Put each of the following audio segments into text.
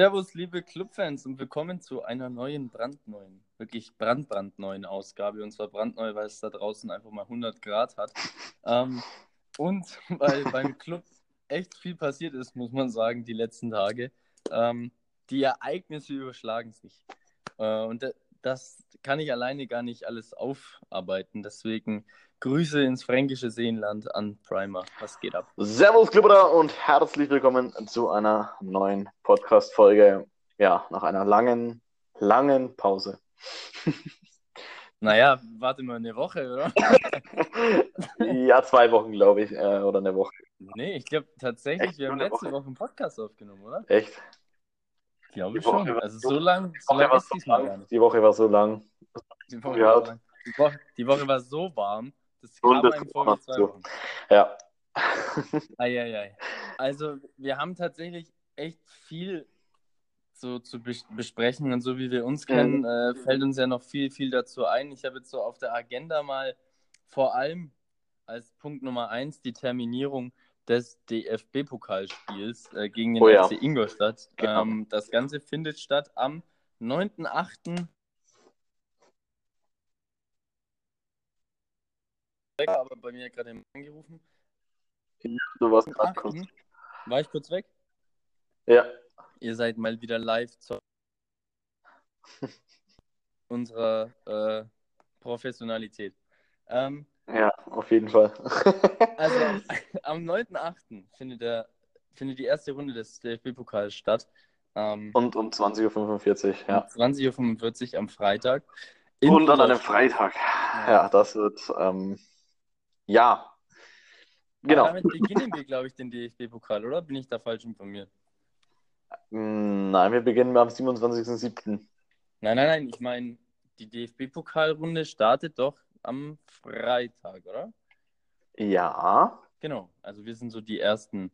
Servus, liebe Clubfans und willkommen zu einer neuen, brandneuen, wirklich brandbrandneuen Ausgabe. Und zwar brandneu, weil es da draußen einfach mal 100 Grad hat. Ähm, und weil beim Club echt viel passiert ist, muss man sagen, die letzten Tage. Ähm, die Ereignisse überschlagen sich. Äh, und das kann ich alleine gar nicht alles aufarbeiten. Deswegen Grüße ins fränkische Seenland an Primer. Was geht ab? Servus, Klubber und herzlich willkommen zu einer neuen Podcast-Folge. Ja, nach einer langen, langen Pause. Naja, warte mal eine Woche, oder? ja, zwei Wochen, glaube ich, äh, oder eine Woche. Nee, ich glaube tatsächlich, Echt? wir haben letzte Woche? Woche einen Podcast aufgenommen, oder? Echt? Ich glaube schon. Also so lang, so lang gar nicht. Die Woche war so lang. Die Woche, war, lang. Die, Woche, die Woche war so warm, das kam einem vor wie zwei Wochen. Ja. Eieiei. Also, wir haben tatsächlich echt viel so zu besprechen und so wie wir uns kennen, mhm. äh, fällt uns ja noch viel, viel dazu ein. Ich habe jetzt so auf der Agenda mal vor allem als Punkt Nummer eins die Terminierung des DFB-Pokalspiels äh, gegen den oh, ja. FC Ingolstadt. Genau. Ähm, das Ganze findet statt am 9.8. aber bei mir gerade angerufen. Ja, du warst gerade kurz. War ich kurz weg? Ja. Ihr seid mal wieder live zu unserer äh, Professionalität. Ähm, ja, auf jeden Fall. also am 9.8. findet, findet die erste Runde des DFB-Pokals statt. Ähm, Und um 20.45 Uhr, ja. Um 20.45 Uhr am Freitag. Und an einem Freitag. Ja, ja das wird ähm, ja. Genau. Aber damit beginnen wir, glaube ich, den DFB-Pokal, oder? Bin ich da falsch informiert? Hm, nein, wir beginnen am 27.07. Nein, nein, nein. Ich meine, die DFB-Pokalrunde startet doch am Freitag, oder? Ja. Genau. Also wir sind so die ersten,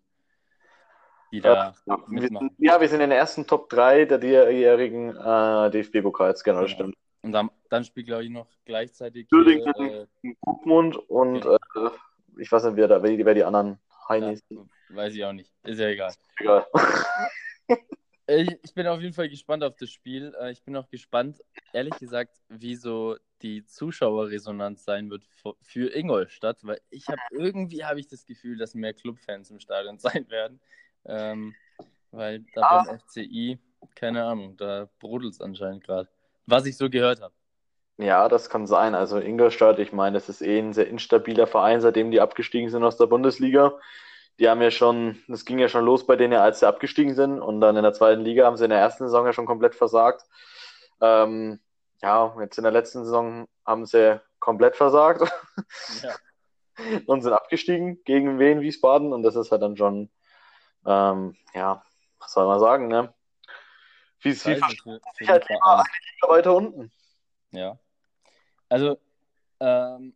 die da ja, mitmachen. Wir, ja, wir sind in den ersten Top 3 der diesjährigen äh, DFB-Pokals, genau, das genau. stimmt. Und dann, dann spielt, glaube ich, noch gleichzeitig. Thüringen, äh, Gutmund und genau. äh, ich weiß nicht, wer, da, wer, die, wer die anderen Heinis ja, Weiß ich auch nicht. Ist ja egal. Egal. ich, ich, bin auf jeden Fall gespannt auf das Spiel. Äh, ich bin auch gespannt, ehrlich gesagt, wie so die Zuschauerresonanz sein wird für Ingolstadt, weil ich habe irgendwie habe ich das Gefühl, dass mehr Clubfans im Stadion sein werden. Ähm, weil da ah. beim FCI, keine Ahnung, da brodelt es anscheinend gerade was ich so gehört habe. Ja, das kann sein. Also Ingolstadt, ich meine, es ist eh ein sehr instabiler Verein, seitdem die abgestiegen sind aus der Bundesliga. Die haben ja schon, das ging ja schon los bei denen, als sie abgestiegen sind. Und dann in der zweiten Liga haben sie in der ersten Saison ja schon komplett versagt. Ähm, ja, jetzt in der letzten Saison haben sie komplett versagt. Ja. und sind abgestiegen gegen Wien Wiesbaden. Und das ist halt dann schon, ähm, ja, was soll man sagen, ne? Wie es FIFA sich halt immer weiter unten. Ja. Also, ähm,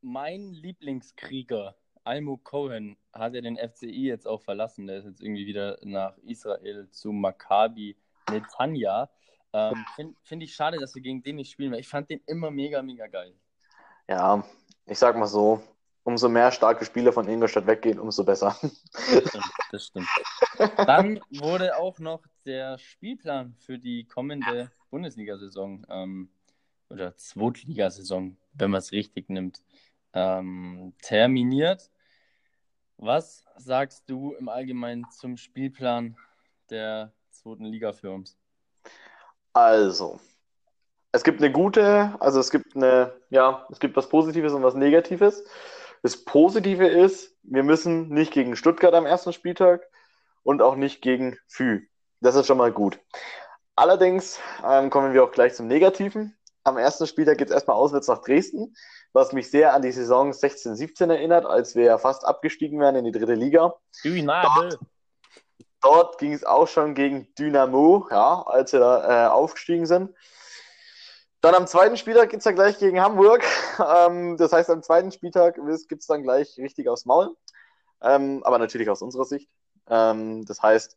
mein Lieblingskrieger, Almo Cohen, hat ja den FCI jetzt auch verlassen. Der ist jetzt irgendwie wieder nach Israel zu Maccabi Netanya. Ähm, Finde find ich schade, dass wir gegen den nicht spielen, weil ich fand den immer mega, mega geil. Ja, ich sag mal so, umso mehr starke Spieler von Ingolstadt weggehen, umso besser. Das stimmt, das stimmt. Dann wurde auch noch der Spielplan für die kommende Bundesliga-Saison ähm, oder Zweitligasaison, wenn man es richtig nimmt, ähm, terminiert. Was sagst du im Allgemeinen zum Spielplan der zweiten Liga für uns? Also, es gibt eine gute, also es gibt eine, ja, es gibt was Positives und was Negatives. Das Positive ist, wir müssen nicht gegen Stuttgart am ersten Spieltag und auch nicht gegen Fü. Das ist schon mal gut. Allerdings ähm, kommen wir auch gleich zum Negativen. Am ersten Spieltag geht es erstmal auswärts nach Dresden, was mich sehr an die Saison 16-17 erinnert, als wir ja fast abgestiegen wären in die dritte Liga. Dort, dort ging es auch schon gegen Dynamo, ja, als wir da äh, aufgestiegen sind. Dann am zweiten Spieltag geht es dann gleich gegen Hamburg. Ähm, das heißt, am zweiten Spieltag gibt es dann gleich richtig aufs Maul. Ähm, aber natürlich aus unserer Sicht. Ähm, das heißt,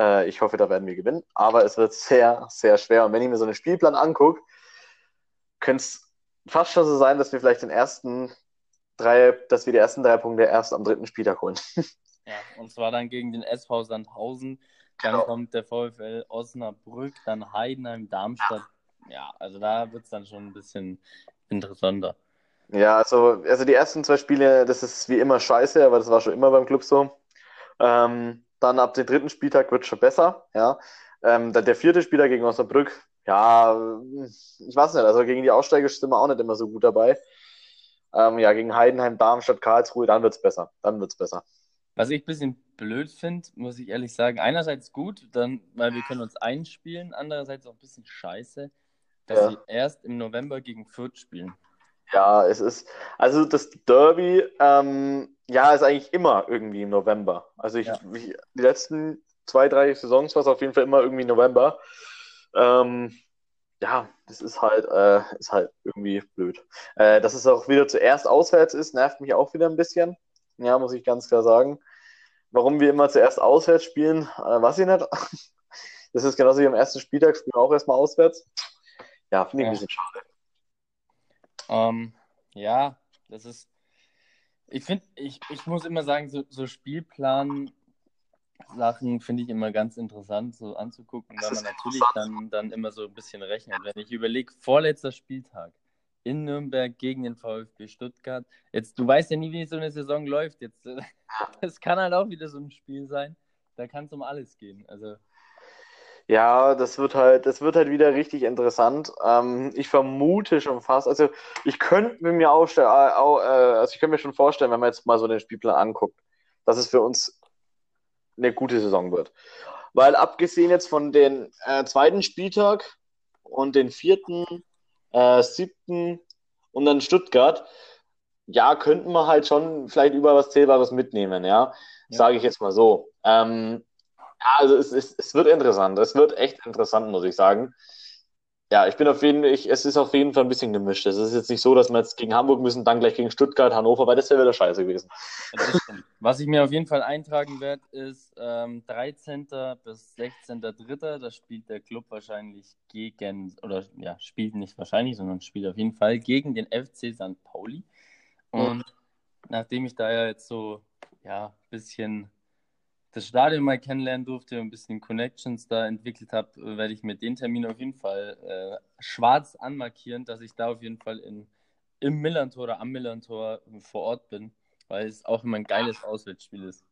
äh, ich hoffe, da werden wir gewinnen. Aber es wird sehr, sehr schwer. Und wenn ich mir so einen Spielplan angucke, könnte es fast schon so sein, dass wir vielleicht den ersten drei, dass wir die ersten drei Punkte erst am dritten Spieltag holen. Ja, und zwar dann gegen den SV Sandhausen dann Genau. kommt der VfL Osnabrück, dann Heidenheim, Darmstadt. Ja, also da wird es dann schon ein bisschen interessanter. Ja, also, also die ersten zwei Spiele, das ist wie immer scheiße, aber das war schon immer beim Club so. Ähm, dann ab dem dritten Spieltag wird es schon besser, ja. Ähm, dann der vierte Spieltag gegen Osnabrück, ja, ich weiß nicht, also gegen die Aussteiger sind wir auch nicht immer so gut dabei. Ähm, ja, gegen Heidenheim, Darmstadt, Karlsruhe, dann wird's besser. Dann wird's besser. Was ich ein bisschen blöd finde, muss ich ehrlich sagen, einerseits gut, dann, weil wir können uns einspielen, andererseits auch ein bisschen scheiße, dass Ja. sie erst im November gegen Fürth spielen. Ja, es ist, also das Derby, ähm, ja, ist eigentlich immer irgendwie im November. Also ich, Ja. ich die letzten zwei, drei Saisons war es auf jeden Fall immer irgendwie November. Ähm, ja, das ist halt, äh, ist halt irgendwie blöd. Äh, dass es auch wieder zuerst auswärts ist, nervt mich auch wieder ein bisschen. Ja, muss ich ganz klar sagen. Warum wir immer zuerst auswärts spielen, äh, weiß ich nicht. Das ist genauso wie am ersten Spieltag, spielen wir auch erstmal auswärts. Ja, finde ich ein Ja. bisschen schade. Ähm, ja, das ist. Ich finde, ich, ich muss immer sagen, so, so Spielplan-Sachen finde ich immer ganz interessant, so anzugucken, Das weil man natürlich dann, dann immer so ein bisschen rechnet. Wenn ich überlege, vorletzter Spieltag in Nürnberg gegen den VfB Stuttgart. Jetzt, du weißt ja nie, wie so eine Saison läuft. Jetzt, das kann halt auch wieder so ein Spiel sein. Da kann es um alles gehen. Also, Ja, das wird halt, das wird halt wieder richtig interessant. Ähm, ich vermute schon fast, also ich könnte mir aufstellen, äh, also ich könnte mir schon vorstellen, wenn man jetzt mal so den Spielplan anguckt, dass es für uns eine gute Saison wird. Weil abgesehen jetzt von den äh, zweiten Spieltag und den vierten, äh, siebten und dann Stuttgart, ja, könnten wir halt schon vielleicht über was Zählbares mitnehmen, ja. Ja. Sage ich jetzt mal so. Ähm, ja, also es, es, es wird interessant. Es wird echt interessant, muss ich sagen. Ja, ich bin auf jeden Fall, es ist auf jeden Fall ein bisschen gemischt. Es ist jetzt nicht so, dass wir jetzt gegen Hamburg müssen, dann gleich gegen Stuttgart, Hannover, weil das wäre wieder scheiße gewesen. Was ich mir auf jeden Fall eintragen werde, ist ähm, 13. bis 16.3. Da spielt der Club wahrscheinlich gegen, oder ja, spielt nicht wahrscheinlich, sondern spielt auf jeden Fall gegen den FC St. Pauli. Und nachdem ich da ja jetzt so, ja, ein bisschen das Stadion mal kennenlernen durfte und ein bisschen Connections da entwickelt habe, werde ich mir den Termin auf jeden Fall äh, schwarz anmarkieren, dass ich da auf jeden Fall in, im Millantor oder am Millantor vor Ort bin, weil es auch immer ein geiles Auswärtsspiel ist.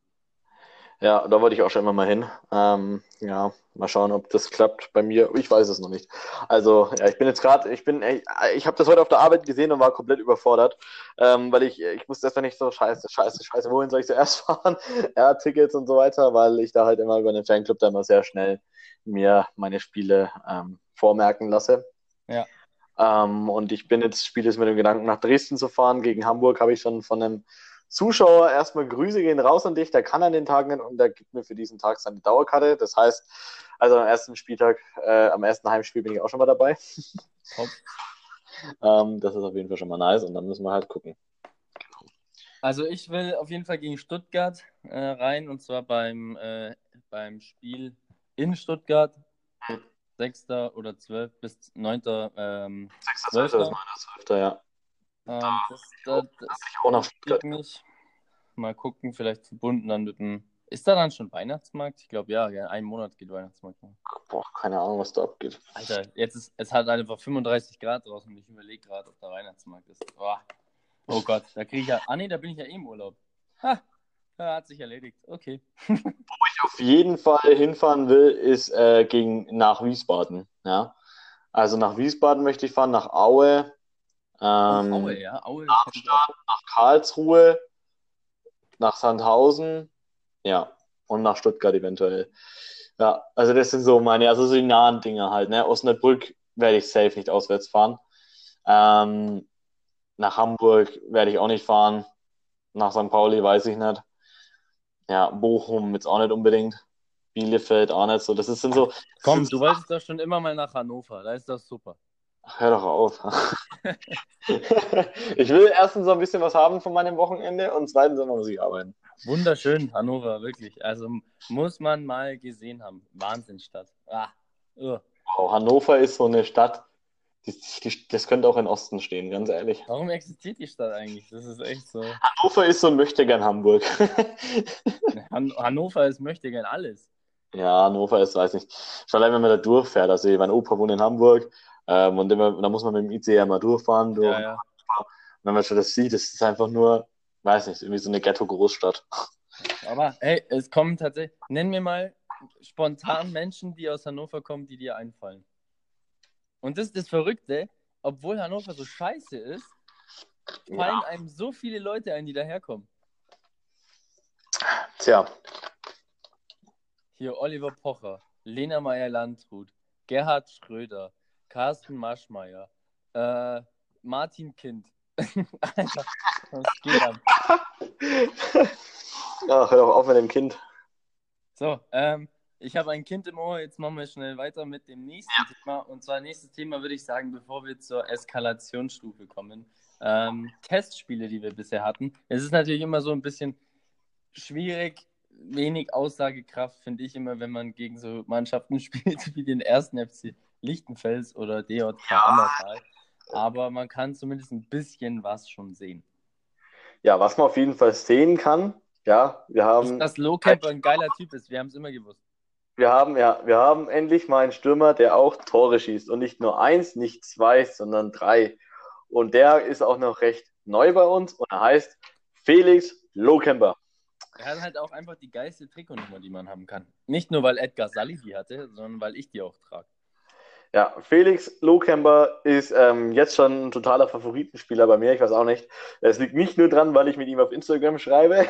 Ja, da wollte ich auch schon immer mal hin. Ähm, ja, mal schauen, ob das klappt bei mir. Ich weiß es noch nicht. Also, ja, ich bin jetzt gerade, ich bin, ich, ich habe das heute auf der Arbeit gesehen und war komplett überfordert, ähm, weil ich, ich wusste erstmal nicht so, scheiße, scheiße, scheiße, wohin soll ich zuerst fahren? Ja, Tickets und so weiter, weil ich da halt immer über den Fanclub da immer sehr schnell mir meine Spiele ähm, vormerken lasse. Ja. Ähm, und ich bin jetzt, spiele jetzt mit dem Gedanken, nach Dresden zu fahren. Gegen Hamburg habe ich schon von einem Zuschauer erstmal Grüße gehen raus an dich. Der kann an den Tagen nicht und der gibt mir für diesen Tag seine Dauerkarte. Das heißt, also am ersten Spieltag, äh, am ersten Heimspiel bin ich auch schon mal dabei. Ähm, das ist auf jeden Fall schon mal nice und dann müssen wir halt gucken. Also ich will auf jeden Fall gegen Stuttgart äh, rein und zwar beim, äh, beim Spiel in Stuttgart. 6. oder 12. bis 9. Ähm, 6.12. bis 9.12. ja. Ähm, das, das, das Ich auch nach Stuttgart. mich. Mal gucken, vielleicht verbunden dann mit dem. Ist da dann schon Weihnachtsmarkt? Ich glaube ja, ja, einen Monat geht Weihnachtsmarkt. Boah, keine Ahnung, was da abgeht. Alter, jetzt ist es hat einfach 35 Grad draußen und ich überlege gerade, ob der Weihnachtsmarkt ist. Boah. Oh Gott, da kriege ich ja. Ah nee, da bin ich ja eh im Urlaub. Ha, ja, hat sich erledigt. Okay. ich auf jeden Fall hinfahren will, ist äh, gegen, nach Wiesbaden. Ja? Also nach Wiesbaden möchte ich fahren, nach Aue, ähm, Aue, ja, Aue. Darmstadt, nach Karlsruhe, nach Sandhausen, ja, und nach Stuttgart eventuell. Ja, also das sind so meine, also so die nahen Dinge halt. Ne? Osnabrück werde ich safe nicht auswärts fahren. Ähm, nach Hamburg werde ich auch nicht fahren. Nach St. Pauli weiß ich nicht. Ja, Bochum jetzt auch nicht unbedingt. Bielefeld auch nicht so. Das ist- sind so. Komm, sind du wolltest doch schon immer mal nach Hannover. Da ist das super. Hör doch auf. ich will erstens so ein bisschen was haben von meinem Wochenende und zweitens muss ich arbeiten. Wunderschön, Hannover, wirklich. Also muss man mal gesehen haben. Wahnsinnsstadt. Ah, ugh. Wow, Hannover ist so eine Stadt, die, das könnte auch in Osten stehen, ganz ehrlich. Warum existiert die Stadt eigentlich? Das ist echt so. Hannover ist so ein Möchtegern Hamburg. Han Hannover ist möchte gern alles. Ja, Hannover ist, weiß nicht. Schon allein, wenn man da durchfährt. Also, mein Opa wohnt in Hamburg ähm, und immer, da muss man mit dem ICE mal durchfahren. Durch. Ja, ja. Und wenn man schon das sieht, das ist einfach nur, weiß nicht, irgendwie so eine Ghetto-Großstadt. Aber hey, es kommen tatsächlich. Nenn mir mal spontan Menschen, die aus Hannover kommen, die dir einfallen. Und das ist das Verrückte, obwohl Hannover so scheiße ist, fallen einem so viele Leute ein, die daherkommen. Tja, Hier Oliver Pocher, Lena Meyer-Landrut, Gerhard Schröder, Carsten Maschmeyer, äh, Martin Kind. Alter, was geht ab? Ach, hör doch auf mit dem Kind. So, ähm, ich habe ein Kind im Ohr, jetzt machen wir schnell weiter mit dem nächsten Thema. Und zwar nächstes Thema würde ich sagen, bevor wir zur Eskalationsstufe kommen. Ähm, Testspiele, die wir bisher hatten. Es ist natürlich immer so ein bisschen schwierig, wenig Aussagekraft, finde ich immer, wenn man gegen so Mannschaften spielt wie den ersten FC Lichtenfels oder DJK Ammertal. Aber man kann zumindest ein bisschen was schon sehen. Ja, was man auf jeden Fall sehen kann, ja, wir haben, Dass Lowcamper ein geiler Typ ist, wir haben es immer gewusst. wir haben, ja, wir haben endlich mal einen Stürmer, der auch Tore schießt. Und nicht nur eins, nicht zwei, sondern drei. Und der ist auch noch recht neu bei uns und er heißt Felix Lohkemper. Er hat halt auch einfach die geilste Trikotnummer, die man haben kann. Nicht nur, weil Edgar Salli die hatte, sondern weil ich die auch trage. Ja, Felix Lohkemper ist ähm, jetzt schon ein totaler Favoritenspieler bei mir. Ich weiß auch nicht. Es liegt nicht nur dran, weil ich mit ihm auf Instagram schreibe.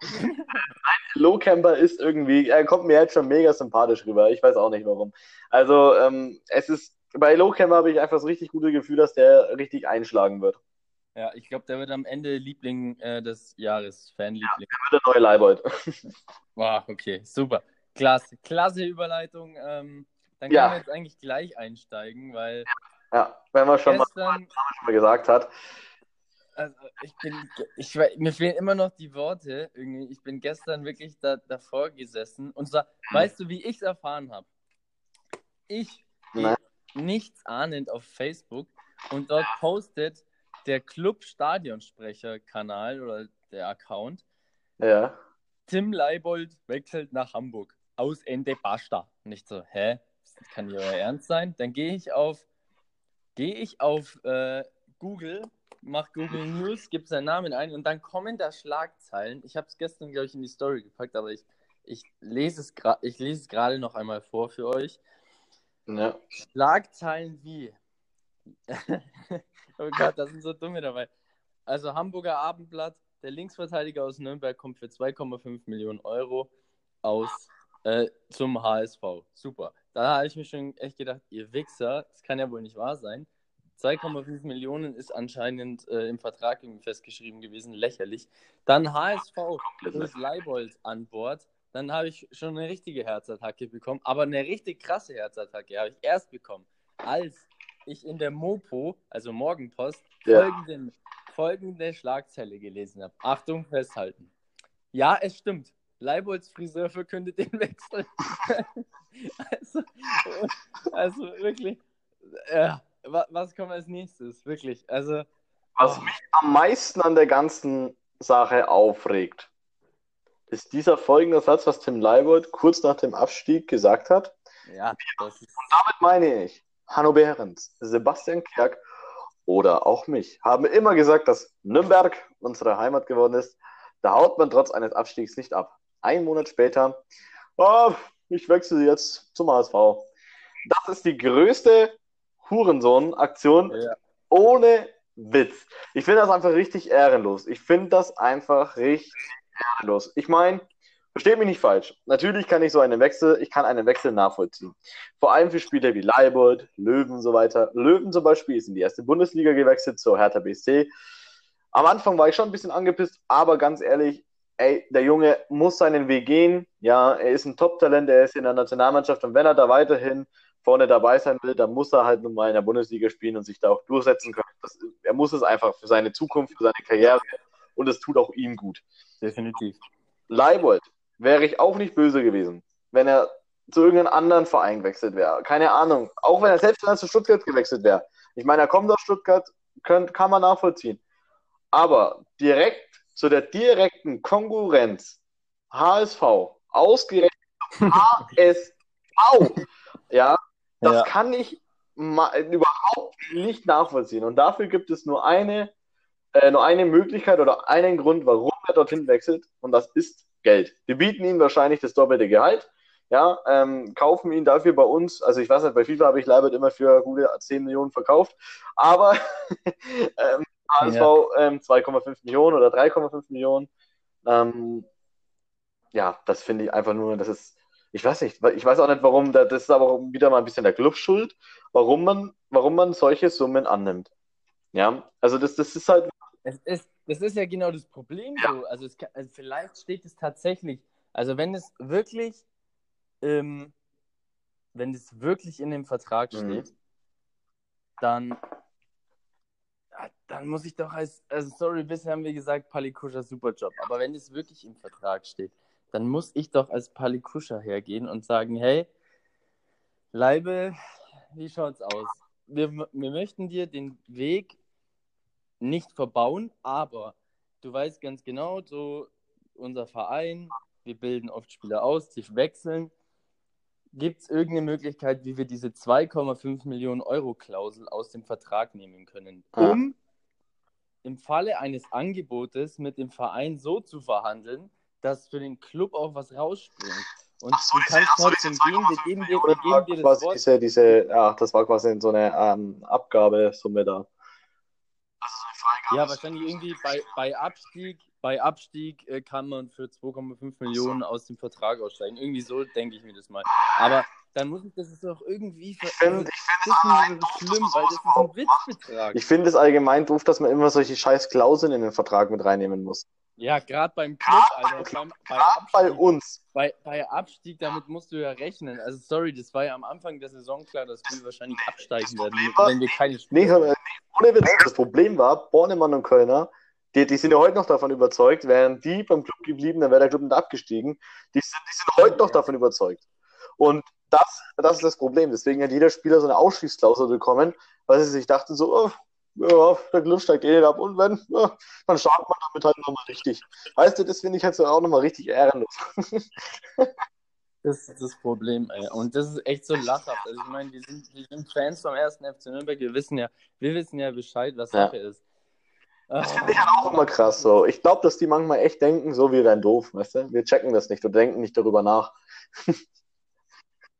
Lohkemper ist irgendwie, er kommt mir jetzt schon mega sympathisch rüber. Ich weiß auch nicht warum. Also, ähm, es ist, bei Lohkemper habe ich einfach das richtig gute Gefühl, dass der richtig einschlagen wird. Ja, ich glaube, der wird am Ende Liebling äh, des Jahres, Fanliebling. Der neue Leibold. Wow, okay, super. Klasse, klasse Überleitung. Ähm, dann Ja. können wir jetzt eigentlich gleich einsteigen, weil Ja, wenn man schon mal, gestern, schon mal gesagt hat. also ich bin, ich, mir fehlen immer noch die Worte irgendwie. Ich bin gestern wirklich da, davor gesessen und zwar, weißt du, wie ich es erfahren habe? Ich nichts ahnend auf Facebook und dort postet der Club Stadionsprecher-Kanal oder der Account Ja. Tim Leibold wechselt nach Hamburg. Aus Ende basta. Nicht so, hä? Das kann nicht euer Ernst sein? Dann gehe ich auf, gehe ich auf äh, Google, mach Google News, gebe seinen Namen ein und dann kommen da Schlagzeilen. Ich habe es gestern, glaube ich, in die Story gepackt, aber ich, ich lese es gra- ich lese es gerade noch einmal vor für euch. ja. Schlagzeilen wie. oh Gott, da sind so dumme dabei. Also Hamburger Abendblatt, der Linksverteidiger aus Nürnberg kommt für 2,5 Millionen Euro aus äh, zum HSV. Super. Da habe ich mir schon echt gedacht, ihr Wichser, das kann ja wohl nicht wahr sein. 2,5 Millionen ist anscheinend äh, im Vertrag irgendwie festgeschrieben gewesen, lächerlich. Dann HSV plus Leibold an Bord. Dann habe ich schon eine richtige Herzattacke bekommen, aber eine richtig krasse Herzattacke habe ich erst bekommen, als ich in der Mopo, also Morgenpost, Ja. folgende, folgende Schlagzeile gelesen habe. Achtung, festhalten. Ja, es stimmt. Leibolds Friseur verkündet den Wechsel. also, also wirklich, ja, wa- was kommt als nächstes? Wirklich, also. Was oh. mich am meisten an der ganzen Sache aufregt, ist dieser folgende Satz, was Tim Leibold kurz nach dem Abstieg gesagt hat. Ja, ist. Damit meine ich, Hanno Behrens, Sebastian Kerk oder auch mich haben immer gesagt, dass Nürnberg unsere Heimat geworden ist. Da haut man trotz eines Abstiegs nicht ab. Ein Monat später, oh, ich wechsle jetzt zum HSV. Das ist die größte Hurensohn-Aktion Ja. ohne Witz. Ich finde das einfach richtig ehrenlos. Ich finde das einfach richtig ehrenlos. Ich meine, versteht mich nicht falsch. Natürlich kann ich so einen Wechsel, ich kann einen Wechsel nachvollziehen. Vor allem für Spieler wie Leibold, Löwen und so weiter. Löwen zum Beispiel ist in die erste Bundesliga gewechselt zur Hertha BSC. Am Anfang war ich schon ein bisschen angepisst, aber ganz ehrlich, ey, der Junge muss seinen Weg gehen. Ja, er ist ein Top-Talent, er ist in der Nationalmannschaft und wenn er da weiterhin vorne dabei sein will, dann muss er halt nun mal in der Bundesliga spielen und sich da auch durchsetzen können. Das, er muss es einfach für seine Zukunft, für seine Karriere und es tut auch ihm gut. Definitiv. Leibold wäre ich auch nicht böse gewesen, wenn er zu irgendeinem anderen Verein gewechselt wäre. Keine Ahnung. Auch wenn er selbst er zu Stuttgart gewechselt wäre. Ich meine, er kommt aus Stuttgart, könnt, kann man nachvollziehen. Aber direkt zu der direkten Konkurrenz HSV, ausgerechnet HSV. Ja, das Ja. kann ich überhaupt nicht nachvollziehen. Und dafür gibt es nur eine, äh, nur eine Möglichkeit oder einen Grund, warum er dorthin wechselt. Und das ist Geld. Wir bieten ihm wahrscheinlich das doppelte Gehalt. Ja, ähm, kaufen ihn dafür bei uns. Also ich weiß nicht, bei FIFA habe ich Leibert immer für gute 10 Millionen verkauft. Aber ähm, HSV ähm, 2,5 Millionen oder 3,5 Millionen. Ähm, ja, das finde ich einfach nur, das ist, ich weiß nicht, ich weiß auch nicht, warum, da- das ist aber wieder mal ein bisschen der Club schuld, warum man, warum man solche Summen annimmt. Ja, also das, das ist halt, Es ist, das ist ja genau das Problem. So. Also, kann, also vielleicht steht es tatsächlich, also wenn es wirklich, ähm, wenn es wirklich in dem Vertrag Mhm. steht, dann, ja, dann muss ich doch als, also sorry, bisher haben wir gesagt, Palikuscha super Job, aber wenn es wirklich im Vertrag steht, dann muss ich doch als Palikuscha hergehen und sagen, hey, Leibe, wie schaut's aus? Wir, wir möchten dir den Weg nicht verbauen, aber du weißt ganz genau, so unser Verein, wir bilden oft Spieler aus, die wechseln. Gibt es irgendeine Möglichkeit, wie wir diese 2,5 Millionen Euro Klausel aus dem Vertrag nehmen können, Ja. um im Falle eines Angebotes mit dem Verein so zu verhandeln, dass für den Club auch was rausspringt. Und Ach so, du kannst ach trotzdem gehen, wir geben dir, wir geben dir das Wort. diese, diese, ja, das war quasi so eine ähm, Abgabesumme da. Ja, wahrscheinlich irgendwie bei, bei Abstieg, bei Abstieg äh, kann man für 2,5 Millionen aus dem Vertrag aussteigen. Irgendwie so denke ich mir das mal. Aber dann muss ich das ist doch irgendwie Ich finde, also, ich das doof, dass schlimm, weil das ist ein. Witzbetrag. Ich finde es allgemein doof, dass man immer solche scheiß Klauseln in den Vertrag mit reinnehmen muss. Ja, gerade beim Club, Alter, beim, bei, Gerade bei Abstieg, uns. bei, bei Abstieg, damit musst du ja rechnen. Also sorry, das war ja am Anfang der Saison klar, dass wir wahrscheinlich absteigen werden, war- wenn wir keine Spiele nee, ohne Witz. Das Problem war, Bornemann und Kölner, die, die sind ja heute noch davon überzeugt, wären die beim Club geblieben, dann wäre der Club nicht abgestiegen. Die sind, die sind heute noch davon überzeugt. Und das, das ist das Problem. Deswegen hat jeder Spieler so eine Ausschließklausel bekommen, weil sie sich dachten so, oh, ja, der Club steigt eh nicht ab und wenn, ja, dann startet man damit halt nochmal richtig. Weißt du, das finde ich halt so auch nochmal richtig ehrenlos. Das ist das Problem, ey. Und das ist echt so lachhaft. Also ich meine, wir sind, wir sind Fans vom ersten FC Nürnberg, wir wissen ja, wir wissen ja Bescheid, was Ja. Sache ist. Das finde ich halt auch immer krass so. Ich glaube, dass die manchmal echt denken, so wir wären doof, weißt du? Wir checken das nicht und denken nicht darüber nach.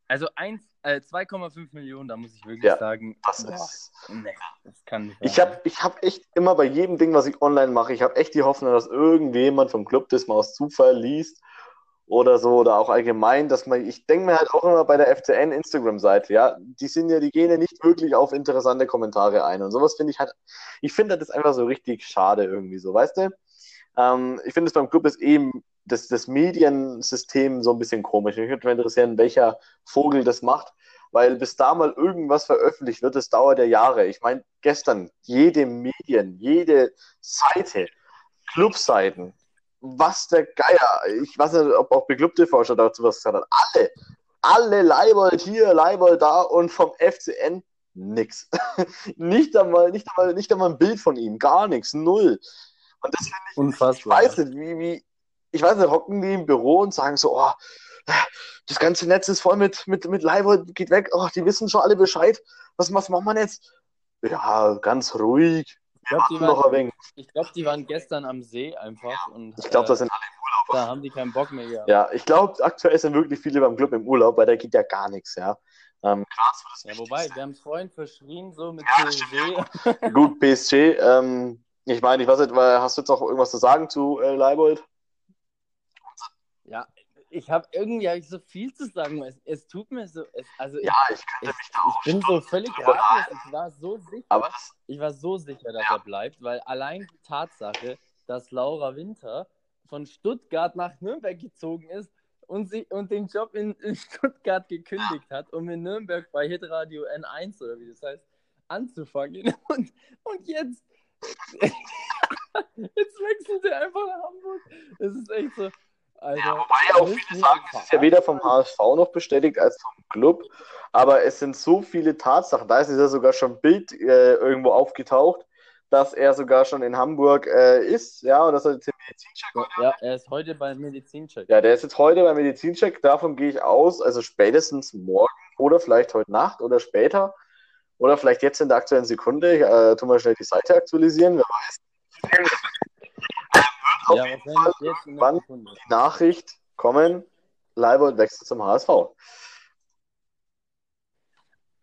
Also eins, äh, 2,5 Millionen, da muss ich wirklich Ja, sagen, Das boah, ist. nee, das kann nicht Ich habe ich hab echt immer bei jedem Ding, was ich online mache, ich habe echt die Hoffnung, dass irgendjemand vom Club das mal aus Zufall liest oder so oder auch allgemein, dass man, ich denke mir halt auch immer bei der FCN Instagram-Seite, ja, die sind ja, die gehen ja nicht wirklich auf interessante Kommentare ein und sowas finde ich halt, ich finde das einfach so richtig schade irgendwie so, weißt du? Ähm, ich finde es beim Club ist eben das, das Mediensystem so ein bisschen komisch. Mich würde mal interessieren, welcher Vogel das macht, weil bis da mal irgendwas veröffentlicht wird, das dauert ja Jahre. Ich meine, gestern jede Medien, jede Seite, Clubseiten, was der Geier, ich weiß nicht, ob auch beglückte Forscher dazu was gesagt hat, alle, alle Leibold hier, Leibold da und vom FCN nix. nicht einmal, nicht einmal, nicht einmal ein Bild von ihm, gar nichts, null. Und das finde ich, ich Unfassbar. weiß nicht, wie, wie, ich weiß nicht, hocken die im Büro und sagen so, oh, das ganze Netz ist voll mit, mit, mit Leibold, geht weg, oh, die wissen schon alle Bescheid. Was, was machen wir jetzt? Ja, ganz ruhig. Ich glaube, die, waren- glaub, die waren gestern am See einfach und Ich glaube, äh, das sind da haben die keinen Bock mehr gehabt. Ja, ich glaube, aktuell sind wirklich viele beim Club im Urlaub, weil da geht ja gar nichts, ja. Ähm, Ja, wobei, wir haben es vorhin verschrien, so mit Ja, PSG. gut, PSG, ähm, ich meine, ich weiß nicht, hast du jetzt noch irgendwas zu sagen zu äh, Leibold? Ja, ich habe irgendwie hab ich so viel zu sagen. Es, es tut mir so, es, also ich, Ja, ich ich, könnte mich da ich auch bin so völlig ratlos. Ich war so sicher, das, ich war so sicher, dass er bleibt, weil allein die Tatsache, dass Laura Winter von Stuttgart nach Nürnberg gezogen ist und, sie, und den Job in, in Stuttgart gekündigt hat, um in Nürnberg bei Hitradio N1 oder wie das heißt, anzufangen. Und, und jetzt, jetzt wechselt er einfach nach Hamburg. Das ist echt so. Alter, Ja, wobei ja auch viele sagen, es ist ja weder vom HSV noch bestätigt als vom Club, aber es sind so viele Tatsachen. Da ist ja sogar schon ein Bild äh, irgendwo aufgetaucht, dass er sogar schon in Hamburg äh, ist, ja, und dass er jetzt den Medizincheck Ja, er ist heute beim Medizincheck. Ja, der ist jetzt heute beim Medizincheck, davon gehe ich aus, also spätestens morgen oder vielleicht heute Nacht oder später oder vielleicht jetzt in der aktuellen Sekunde. Ich, äh, tu mal schnell die Seite aktualisieren, wer weiß. Auf ja, jeden Fall irgendwann die Nachricht kommen, Leibold wechselt zum HSV.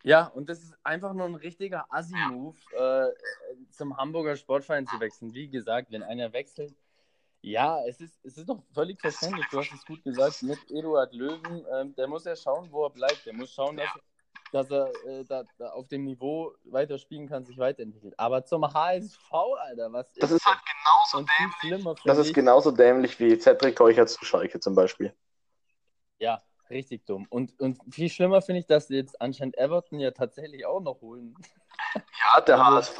Ja, und das ist einfach nur ein richtiger Assi-Move, äh, zum Hamburger Sportverein zu wechseln. Wie gesagt, wenn einer wechselt, ja, es ist, es ist doch völlig verständlich. Du hast es gut gesagt, mit Eduard Löwen, äh, der muss ja schauen, wo er bleibt. Der muss schauen, dass, dass er äh, da, da auf dem Niveau weiterspielen kann, sich weiterentwickelt. Aber zum HSV, Alter, was das ist, ist halt genauso dämlich. Das ist genauso dämlich wie Cedric Teucher zu Schalke zum Beispiel. Ja, Richtig dumm. Und, und viel schlimmer finde ich, dass sie jetzt anscheinend Everton ja tatsächlich auch noch holen. Ja, der HSV,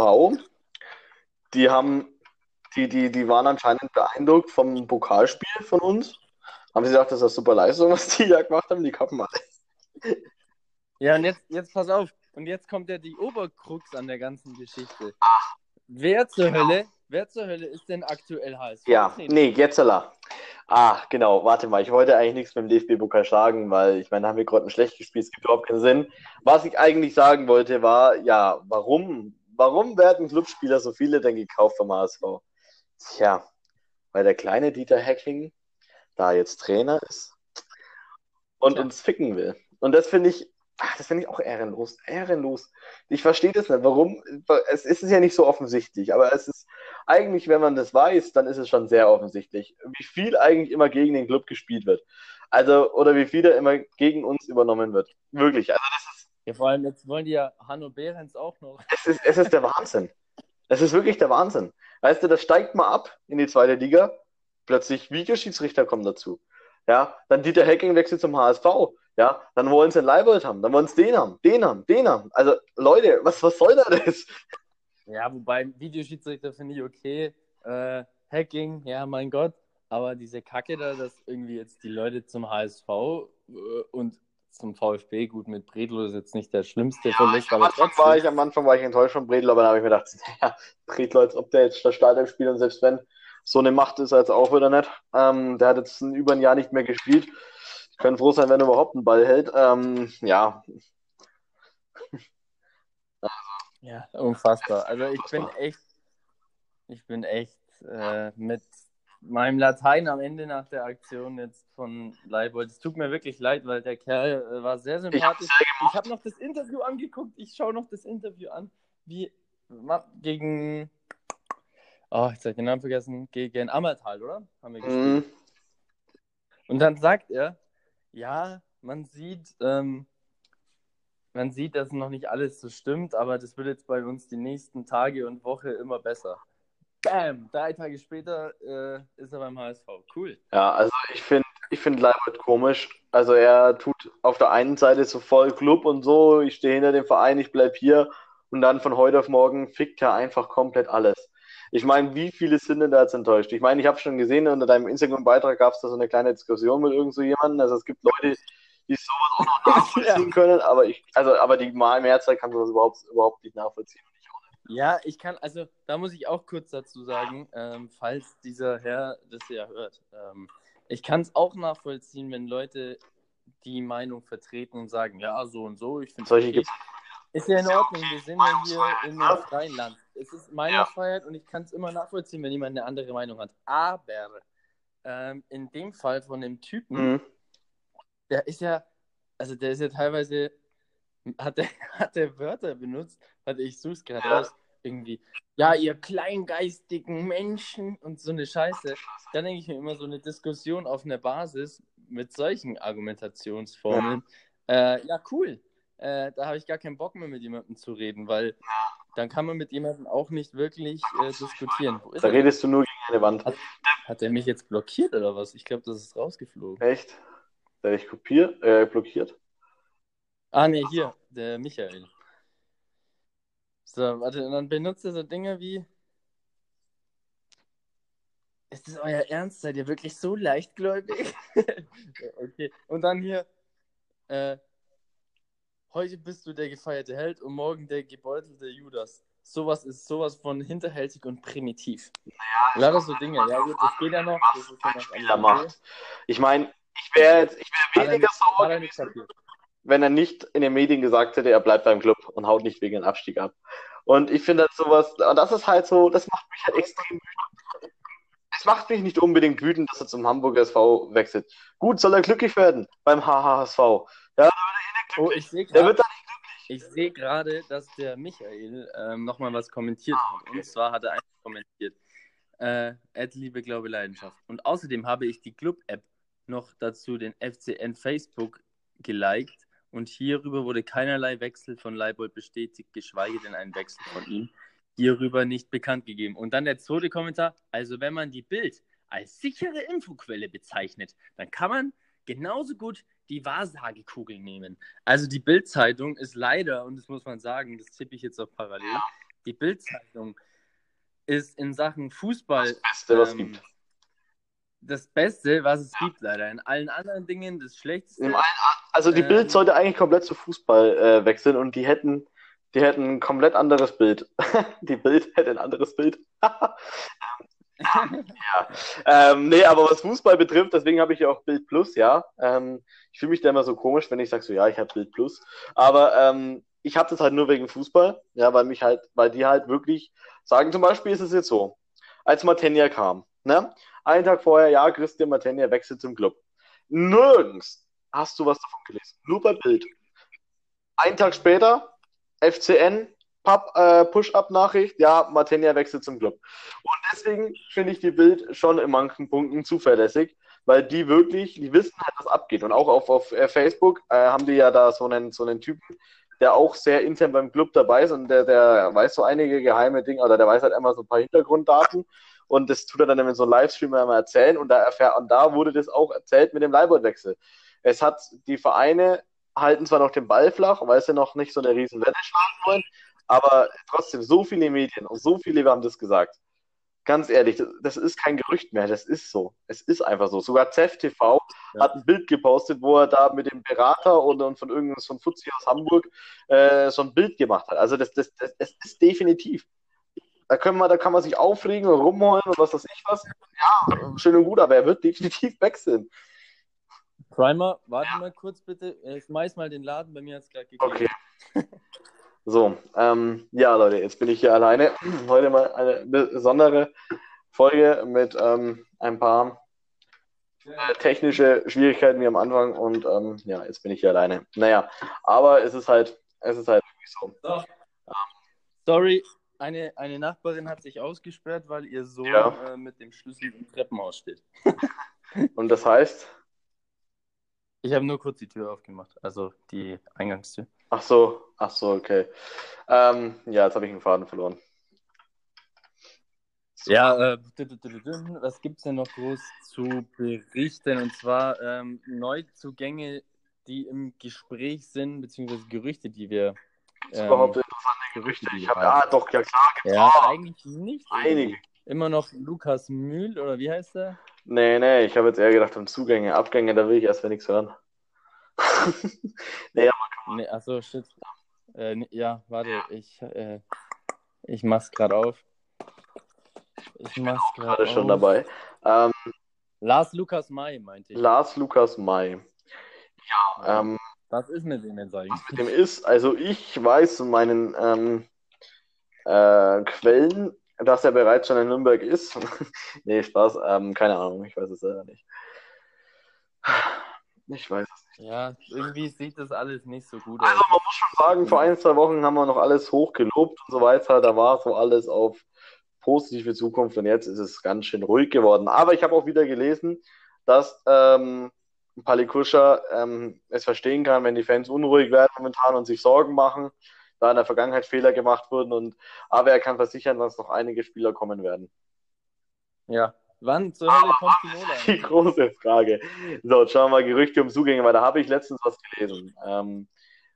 die haben, die, die, die waren anscheinend beeindruckt vom Pokalspiel von uns. Haben sie gesagt, das ist super Leistung, was die da gemacht haben, die kappen alle. Ja, und jetzt, jetzt pass auf. Und jetzt kommt ja die Oberkrux an der ganzen Geschichte. Ach, wer zur genau. Hölle, wer zur Hölle ist denn aktuell HSV? Ja, nee, Getzeler. Ah, genau, warte mal, ich wollte eigentlich nichts mit dem DFB-Pokal sagen, weil ich meine, da haben wir gerade schlecht gespielt, es gibt überhaupt keinen Sinn. Was ich eigentlich sagen wollte, war, ja, warum, warum werden Clubspieler so viele denn gekauft vom HSV? Tja, weil der kleine Dieter Hacking da jetzt Trainer ist und ja. uns ficken will. Und das finde ich, ach, das finde ich auch ehrenlos, ehrenlos. Ich verstehe das nicht, warum, es ist ja nicht so offensichtlich, aber es ist, eigentlich, wenn man das weiß, dann ist es schon sehr offensichtlich, wie viel eigentlich immer gegen den Club gespielt wird. Also, oder wie viel da immer gegen uns übernommen wird. Wirklich. Also das ist, ja, vor allem jetzt wollen die ja Hanno Behrens auch noch. Es ist, es ist der Wahnsinn. Es ist wirklich der Wahnsinn. Weißt du, das steigt mal ab in die zweite Liga, plötzlich Videoschiedsrichter kommen dazu. Ja, dann Dieter Hecking wechselt zum HSV. Ja, dann wollen sie Leibold haben, dann wollen sie den haben, den haben, den haben. Also, Leute, was, was soll da das? Ja, wobei Videoschiedsrichter finde ich okay. Äh, Hacking, ja, mein Gott. Aber diese Kacke da, dass irgendwie jetzt die Leute zum HSV äh, und zum VfB, gut, mit Bredlo ist jetzt nicht der schlimmste ja, Verlust, aber trotzdem. War ich, am Anfang war ich enttäuscht von Bredlo, aber dann habe ich mir gedacht, ja, Bredlo, als ob der jetzt das Stadion spielt und selbst wenn so eine Macht ist, als auch wieder nicht. Ähm, der hat jetzt über ein Jahr nicht mehr gespielt. Kann froh sein, wenn er überhaupt einen Ball hält. Ähm, ja, ja, unfassbar. Also ich bin echt, ich bin echt äh, mit meinem Latein am Ende nach der Aktion jetzt von Leibold. Es tut mir wirklich leid, weil der Kerl äh, war sehr sympathisch. Ich, ich habe noch das Interview angeguckt. Ich schaue noch das Interview an, wie gegen, oh, jetzt habe ich den Namen vergessen, gegen Ammertal, oder? Haben wir gespielt. Mhm. Und dann sagt er, ja, man sieht, ähm, man sieht, dass noch nicht alles so stimmt, aber das wird jetzt bei uns die nächsten Tage und Woche immer besser. Bam! Drei Tage später äh, ist er beim HSV. Cool. Ja, also ich finde ich find Leibold komisch. Also er tut auf der einen Seite so voll Club und so, ich stehe hinter dem Verein, ich bleib hier und dann von heute auf morgen fickt er einfach komplett alles. Ich meine, wie viele sind denn da jetzt enttäuscht? Ich meine, ich habe schon gesehen, unter deinem Instagram-Beitrag gab es da so eine kleine Diskussion mit irgend so jemandem. Also es gibt Leute, die sowas auch noch nachvollziehen können, aber ich, also, aber die Mehrzahl kann sowas überhaupt, überhaupt nicht nachvollziehen. Ja, ich kann, also da muss ich auch kurz dazu sagen, ähm, falls dieser Herr das ja hört. Ähm, ich kann es auch nachvollziehen, wenn Leute die Meinung vertreten und sagen, ja, so und so, ich finde solche gibt Ist ja in Ordnung, wir sind ja hier in einem freien Land. Es ist Meinungsfreiheit ja. und ich kann es immer nachvollziehen, wenn jemand eine andere Meinung hat. Aber ähm, in dem Fall von dem Typen, mhm der ist ja, also der ist ja teilweise, hat der, hat der Wörter benutzt, warte, ich such's gerade ja. raus, irgendwie, ja, ihr kleingeistigen Menschen und so eine Scheiße. Dann denke ich mir immer so eine Diskussion auf einer Basis mit solchen Argumentationsformeln. Ja, äh, ja cool. Äh, da habe ich gar keinen Bock mehr mit jemandem zu reden, weil dann kann man mit jemandem auch nicht wirklich äh, diskutieren. da er? redest du nur gegen eine Wand. Hat, hat er mich jetzt blockiert oder was? Ich glaube, das ist rausgeflogen. Echt? Der dich kopiert, äh, blockiert. Ah, ne, hier, der Michael. So, warte, und dann benutzt er so Dinge wie. Ist das euer Ernst? Seid ihr wirklich so leichtgläubig? okay. Und dann hier. Äh, heute bist du der gefeierte Held und morgen der gebeutelte Judas. sowas ist sowas von hinterhältig und primitiv. Naja, Lauter so Dinge. Ja, gut, das geht ja noch. Das ist ja Spieler macht. Ich meine, ich wäre jetzt, ich wäre weniger sauer, wenn er nicht in den Medien gesagt hätte, er bleibt beim Club und haut nicht wegen dem Abstieg ab. Und ich finde halt sowas, und das ist halt so, das macht mich halt extrem wütend. Es macht mich nicht unbedingt wütend, dass er zum Hamburger SV wechselt. Gut, soll er glücklich werden beim HHSV. Ja, oh, ich sehe der Ich sehe gerade, dass der Michael ähm, nochmal was kommentiert ah, okay. hat. Und zwar hat er einfach kommentiert. Äh, Ed Liebe, Glaube, Leidenschaft. Und außerdem habe ich die Club-App noch dazu den FCN Facebook geliked und hierüber wurde keinerlei Wechsel von Leibold bestätigt, geschweige denn ein Wechsel von ihm hierüber nicht bekannt gegeben. Und dann der zweite Kommentar, also wenn man die Bild als sichere Infoquelle bezeichnet, dann kann man genauso gut die Wahrsagekugel nehmen. Also die Bild-Zeitung ist leider, und das muss man sagen, das tippe ich jetzt auch parallel, die Bild-Zeitung ist in Sachen Fußball das Beste, was ähm, gibt das Beste, was es gibt, leider. In allen anderen Dingen das Schlechteste. also die ähm, Bild sollte eigentlich komplett zu Fußball äh, wechseln und die hätten, die hätten ein komplett anderes Bild. die Bild hätte ein anderes Bild. ja. Ähm, nee, aber was Fußball betrifft, deswegen habe ich ja auch Bild Plus, ja. Ähm, ich fühle mich da immer so komisch, wenn ich sage so, ja, ich habe Bild Plus. Aber ähm, ich habe das halt nur wegen Fußball, ja, weil mich halt, weil die halt wirklich sagen, zum Beispiel ist es jetzt so, als Martenia kam, ne? Einen Tag vorher, ja, Christian Martenia wechselt zum Club. Nirgends hast du was davon gelesen. Nur bei Bild. Einen Tag später, FCN, äh, Push-Up-Nachricht, ja, Martenia wechselt zum Club. Und deswegen finde ich die Bild schon in manchen Punkten zuverlässig, weil die wirklich, die wissen halt, was abgeht. Und auch auf, auf äh, Facebook äh, haben die ja da so einen, so einen Typen, der auch sehr intern beim Club dabei ist und der, der weiß so einige geheime Dinge, oder der weiß halt immer so ein paar Hintergrunddaten und das tut er dann in so einem Livestream immer erzählen und da erfährt, und da wurde das auch erzählt mit dem Leiboldwechsel. Es hat die Vereine halten zwar noch den Ball flach, weil sie noch nicht so eine riesen Welle schlagen wollen, aber trotzdem so viele Medien und so viele haben das gesagt. Ganz ehrlich, das, das ist kein Gerücht mehr, das ist so. Es ist einfach so. Sogar ZEF TV ja. hat ein Bild gepostet, wo er da mit dem Berater und, und von irgendeinem so Fuzzi aus Hamburg äh, so ein Bild gemacht hat. Also das, das, das, das ist definitiv. Da, können wir, da kann man sich aufregen und rumholen und was weiß ich was. Ja, schön und gut, aber er wird definitiv wechseln. Primer, warte ja. mal kurz bitte. Ich schmeiß mal den Laden, bei mir hat es gerade gegeben. Okay. So, ähm, ja, Leute, jetzt bin ich hier alleine. Heute mal eine besondere Folge mit ähm, ein paar äh, technische Schwierigkeiten wie am Anfang und ähm, ja, jetzt bin ich hier alleine. Naja, aber es ist halt, es ist halt so. so. Sorry, eine, eine Nachbarin hat sich ausgesperrt, weil ihr Sohn ja. äh, mit dem Schlüssel im Treppenhaus steht. Und das heißt? Ich habe nur kurz die Tür aufgemacht, also die Eingangstür. Ach so, ach so, okay. Ähm, ja, jetzt habe ich einen Faden verloren. So. Ja, äh, was gibt es denn noch groß zu berichten? Und zwar ähm, Neuzugänge, die im Gespräch sind, beziehungsweise Gerüchte, die wir ähm, überhaupt interessante Gerüchte. Ich habe ja doch, ja klar. Ja, auch. eigentlich nicht. Einige. Immer noch Lukas Mühl, oder wie heißt der? Nee, nee, ich habe jetzt eher gedacht um Zugänge, Abgänge, da will ich erst nichts hören. nee, aber nee, achso, shit. Äh, nee, ja, warte, ja. ich, äh, ich mach's gerade auf. Ich, ich mach's gerade schon dabei. Ähm, Lars Lukas Mai, meinte ich. Lars Lukas Mai. Ja, ähm, was ist mit dem jetzt eigentlich? Was mit dem ist, also ich weiß in meinen ähm, äh, Quellen, dass er bereits schon in Nürnberg ist. nee, Spaß, ähm, keine Ahnung, ich weiß es selber nicht. Ich weiß es. Ja, irgendwie sieht das alles nicht so gut also, aus. Also man muss schon sagen, vor ein, zwei Wochen haben wir noch alles hochgelobt und so weiter. Da war so alles auf positive Zukunft und jetzt ist es ganz schön ruhig geworden. Aber ich habe auch wieder gelesen, dass ähm, Palikuscha ähm, es verstehen kann, wenn die Fans unruhig werden momentan und sich Sorgen machen, da in der Vergangenheit Fehler gemacht wurden. Und, aber er kann versichern, dass noch einige Spieler kommen werden. Ja, wann zur Hölle kommt Pinola? Die große Frage. So, jetzt schauen wir mal Gerüchte um Zugänge, weil da habe ich letztens was gelesen. Ähm,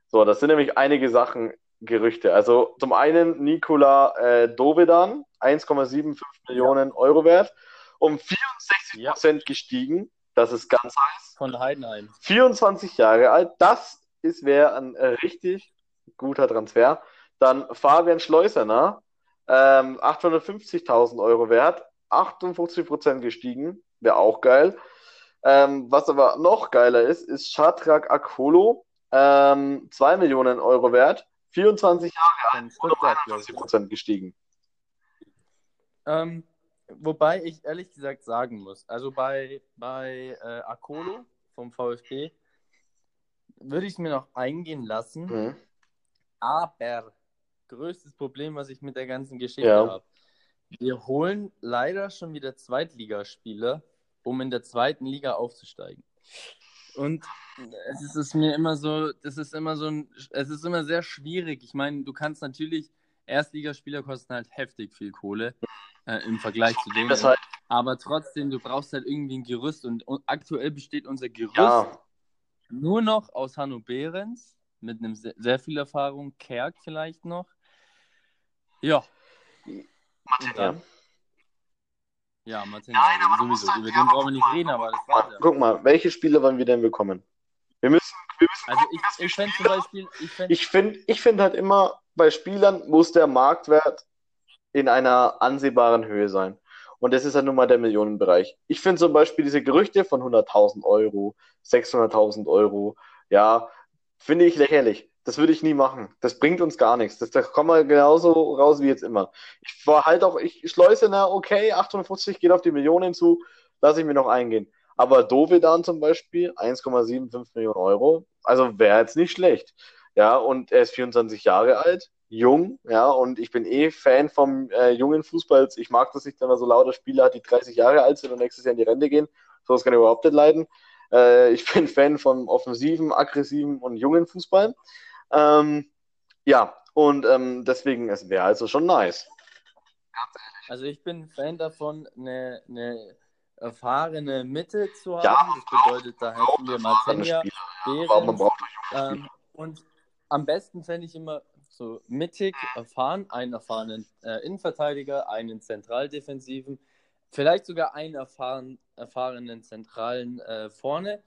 so, das sind nämlich einige Sachen, Gerüchte. Also zum einen Nikola äh, Dovedan, 1,75 Millionen Euro wert, um 64 Prozent ja. gestiegen das ist ganz heiß. Von Heidenheim. 24 Jahre alt. Das wäre ein äh, richtig guter Transfer. Dann Fabian Schleusener, ähm, 850.000 Euro wert, 58% gestiegen, wäre auch geil. Ähm, was aber noch geiler ist, ist Shadrach Akolo, ähm, 2 Millionen Euro wert, 24 Jahre alt, Von und um Stuttgart, glaub ich. 51% gestiegen. Ähm, wobei ich ehrlich gesagt sagen muss, also bei, bei äh, Akolo vom VfB würde ich es mir noch eingehen lassen, Mhm. aber größtes Problem, was ich mit der ganzen Geschichte Ja. habe, wir holen leider schon wieder Zweitligaspieler, um in der zweiten Liga aufzusteigen. Und es ist, mir immer so, das ist immer so ein, es ist immer sehr schwierig. Ich meine, du kannst natürlich, Erstligaspieler kosten halt heftig viel Kohle äh, im Vergleich zu denen. Das halt, Aber trotzdem, du brauchst halt irgendwie ein Gerüst und, und aktuell besteht unser Gerüst ja, nur noch aus Hanno Behrens mit einem sehr, sehr viel Erfahrung, Kerk vielleicht noch. Ja. Und dann? Ja, Martin, Nein, aber sowieso. musst Über halt- den ja, brauchen wir nicht reden, aber das war's ja. guck mal, welche Spieler wollen wir denn bekommen? Wir müssen, wir müssen Also gucken, ich, ich fände zum Beispiel, ich fände, Ich finde ich find halt immer, bei Spielern muss der Marktwert in einer ansehbaren Höhe sein. Und das ist halt nun mal der Millionenbereich. Ich finde zum Beispiel diese Gerüchte von 100.000 Euro, 600.000 Euro, ja, finde ich lächerlich. Das würde ich nie machen. Das bringt uns gar nichts. Das, da kommen wir genauso raus wie jetzt immer. Ich war halt auch, ich schleuse, na, okay, 850 geht auf die Millionen zu, lasse ich mir noch eingehen. Aber Dovedan zum Beispiel, 1,75 Millionen Euro, also wäre jetzt nicht schlecht. Ja, und er ist 24 Jahre alt, jung, ja, und ich bin eh Fan vom äh, jungen Fußballs. Ich mag das nicht, wenn man so lauter Spieler hat, die 30 Jahre alt sind und nächstes Jahr in die Rente gehen. Sowas kann ich überhaupt nicht leiden. Äh, ich bin Fan von offensiven, aggressiven und jungen Fußball. Ähm, ja, und ähm, deswegen, es wäre also schon nice. also ich bin Fan davon, eine, eine erfahrene Mitte zu haben. Ja, das bedeutet, da hätten wir man Behrens. Ähm, und am besten fände ich immer so mittig erfahren, einen erfahrenen äh, Innenverteidiger, einen Zentraldefensiven, vielleicht sogar einen erfahren, erfahrenen Zentralen äh, vorne.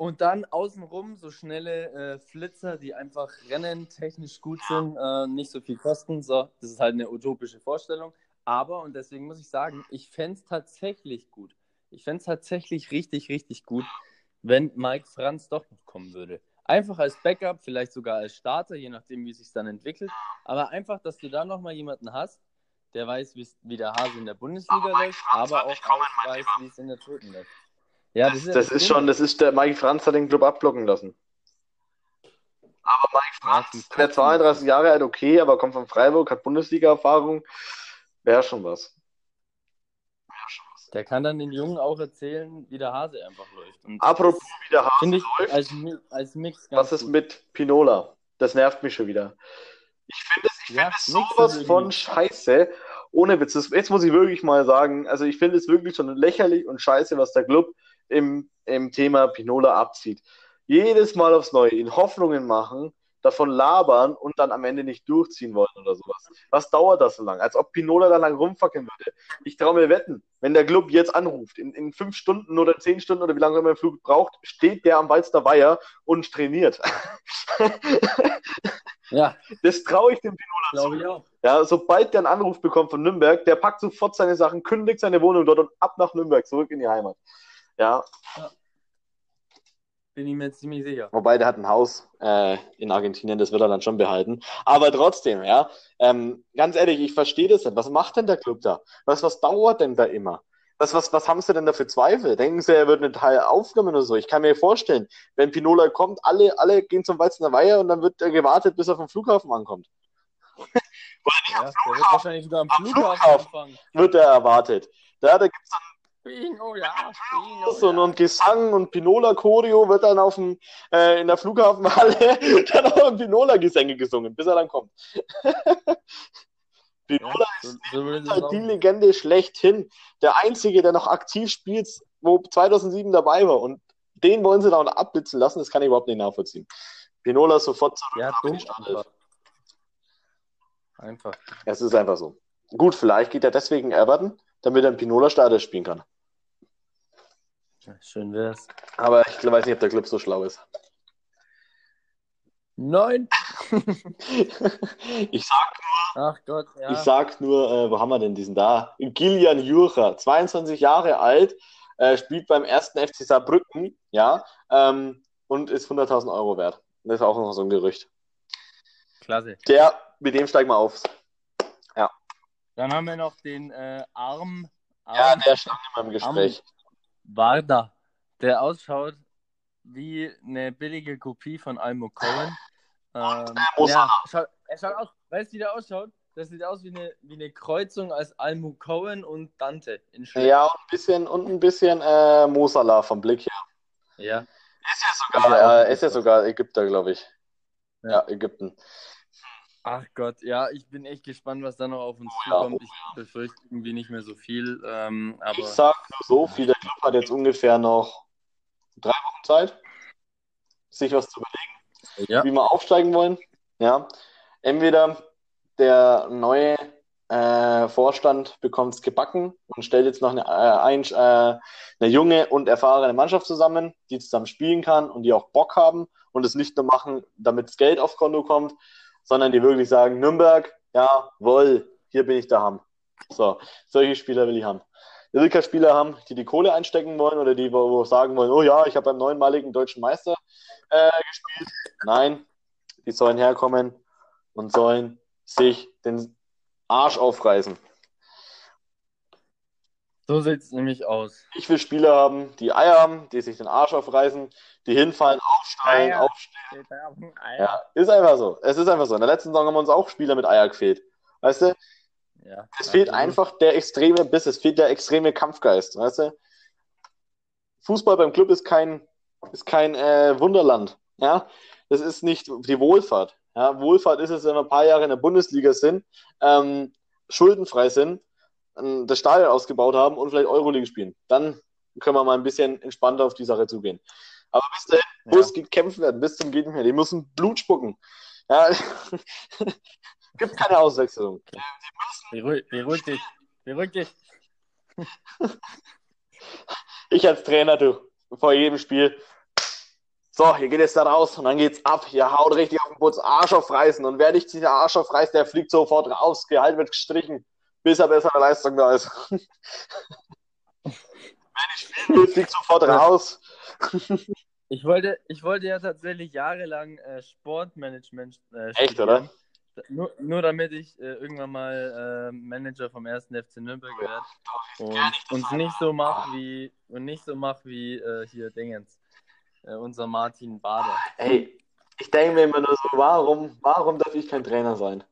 Und dann außenrum so schnelle äh, Flitzer, die einfach rennen, technisch gut sind, äh, nicht so viel kosten. So, das ist halt eine utopische Vorstellung. Aber, und deswegen muss ich sagen, ich fände es tatsächlich gut. Ich fände es tatsächlich richtig, richtig gut, wenn Mike Franz doch noch kommen würde. Einfach als Backup, vielleicht sogar als Starter, je nachdem, wie es sich dann entwickelt. Aber einfach, dass du da nochmal jemanden hast, der weiß, wie der Hase in der Bundesliga läuft, aber auch kommen, weiß, wie es in der Dritten läuft. Ja, das, ist, ja Das das ist schon, das ist der Mike Franz hat den Club abblocken lassen. Aber Mike Franz, der Kotzen. 32 Jahre alt, okay, aber kommt von Freiburg, hat Bundesliga-Erfahrung, wäre schon was. Wär schon was. Der kann dann den Jungen auch erzählen, wie der Hase einfach läuft. Und Apropos, wie der Hase finde ich läuft, als, als Mix ganz was ist gut. mit Pinola? Das nervt mich schon wieder. Ich finde es, ich Ja, finde es nix sowas ist von scheiße. Ohne Witz. Das, jetzt muss ich wirklich mal sagen, also ich finde es wirklich schon lächerlich und scheiße, was der Club im, im Thema Pinola abzieht. Jedes Mal aufs Neue in Hoffnungen machen, davon labern und dann am Ende nicht durchziehen wollen oder sowas. Was dauert das so lang? Als ob Pinola da lang rumfackeln würde. Ich traue mir wetten, wenn der Club jetzt anruft, in, in fünf Stunden oder zehn Stunden oder wie lange immer ein Flug braucht, steht der am Walster Weiher und trainiert. Ja, Das traue ich dem glaube ich auch. ja, sobald der einen Anruf bekommt von Nürnberg, der packt sofort seine Sachen, kündigt seine Wohnung dort und ab nach Nürnberg, zurück in die Heimat. Ja, Bin ich mir ziemlich sicher. wobei der hat ein Haus äh, in Argentinien, das wird er dann schon behalten. Aber trotzdem, ja, ähm, ganz ehrlich, ich verstehe das nicht. Was macht denn der Club da? Was, was dauert denn da immer? Was, was, was haben sie denn da für Zweifel? Denken sie, er wird ein Teil aufgenommen oder so? Ich kann mir vorstellen, wenn Pinola kommt, alle, alle gehen zum Walzner Weiher und dann wird er gewartet, bis er vom Flughafen ankommt. Ja, der wird wahrscheinlich sogar am Am Flughafen Flughafen. anfangen. Wird er erwartet. Da, da gibt's Bingo, ja. Bingo, Tanz und, ja. und Gesang und Pinola-Choreo wird dann auf dem, äh, in der Flughafenhalle dann auch Pinola-Gesänge gesungen, bis er dann kommt. Pinola Ja, so, so ist halt die. Legende schlechthin. Der Einzige, der noch aktiv spielt, wo 2007 dabei war. Und den wollen sie da noch abblitzen lassen, das kann ich überhaupt nicht nachvollziehen. Pinola ist sofort zurück. Ja, dumm. Einfach. Es ist einfach so. Gut, vielleicht geht er deswegen Everton, damit er in Pinola Startelf spielen kann. Ja, Schön wär's. Aber ich weiß nicht, ob der Club so schlau ist. Neun. ich sag Ach Gott, ja. Ich sag nur, äh, wo haben wir denn diesen da? Gillian Jurcher, 22 Jahre alt, äh, spielt beim ersten FC Saarbrücken, ja, ähm, und ist 100.000 Euro wert. Das ist auch noch so ein Gerücht. Klasse. Der, mit dem steigen wir auf. Dann haben wir noch den äh, Arm, Ja, Arm der stand immer im Gespräch. Warda, der ausschaut wie eine billige Kopie von Almo Cohen. Ähm, ja, schaut, er schaut auch, weißt du, wie der ausschaut? Das sieht aus wie eine, wie eine Kreuzung als Almo Cohen und Dante in. Ja, und ein bisschen, und ein bisschen äh, Mosala vom Blick her. ja. Ist ja sogar, Ja, äh, ist ja sogar Ägypter, glaube ich. Ja. Ja, Ägypten. Ach Gott, ja, ich bin echt gespannt, was da noch auf uns Oh ja, zukommt. Ich befürchte irgendwie nicht mehr so viel, ähm, aber Ich sag nur so viel, der Club hat jetzt ungefähr noch drei Wochen Zeit, sich was zu überlegen. ja, wie wir aufsteigen wollen. Ja, entweder der neue äh, Vorstand bekommt es gebacken und stellt jetzt noch eine, äh, ein, äh, eine junge und erfahrene Mannschaft zusammen, die zusammen spielen kann und die auch Bock haben und es nicht nur machen, damit das Geld aufs Konto kommt, sondern die wirklich sagen, Nürnberg, jawohl, hier bin ich daheim. So, solche Spieler will ich haben. Ich will keine Spieler haben, die die Kohle einstecken wollen oder die wo, sagen wollen, oh ja, ich habe beim neunmaligen deutschen Meister äh, gespielt. Nein, die sollen herkommen und sollen sich den Arsch aufreißen. So sieht es nämlich aus. Ich will Spieler haben, die Eier haben, die sich den Arsch aufreißen, die hinfallen, aufsteigen, Eier. aufstehen. Ja, ist einfach so. Es ist einfach so. In der letzten Saison haben wir uns auch Spieler mit Eier gefehlt. Weißt du, Ja, es fehlt absolut. einfach der extreme Biss, es fehlt der extreme Kampfgeist. Weißt du, Fußball beim Club ist kein, ist kein äh, Wunderland. Ja, das ist nicht die Wohlfahrt. Ja, Wohlfahrt ist es, wenn wir ein paar Jahre in der Bundesliga sind, ähm, schuldenfrei sind, das Stadion ausgebaut haben und vielleicht Euroleague spielen. Dann können wir mal ein bisschen entspannter auf die Sache zugehen. Aber bis dahin Ja. muss gekämpft werden, bis zum geht nicht mehr. Die müssen Blut spucken. Ja, gibt keine Auswechslung. Beruhig, beruhig dich. Beruhig dich. Ich als Trainer, du, vor jedem Spiel. So, hier geht es da raus und dann geht's ab. Ihr haut richtig auf den Putz, Arsch aufreißen. Und wer nicht dieser Arsch aufreißt, der fliegt sofort raus. Gehalt wird gestrichen, bis er bessere Leistung da ist. wer nicht spielen will, fliegt sofort raus. Ich wollte, ich wollte ja tatsächlich jahrelang äh, Sportmanagement äh, Echt, studieren. oder? Nur, nur damit ich äh, irgendwann mal äh, Manager vom ersten FC Nürnberg werde und uns nicht so mache wie und nicht so mach wie äh, hier Dingens, äh, unser Martin Bader. Ey, ich denke mir immer nur so, warum, warum darf ich kein Trainer sein?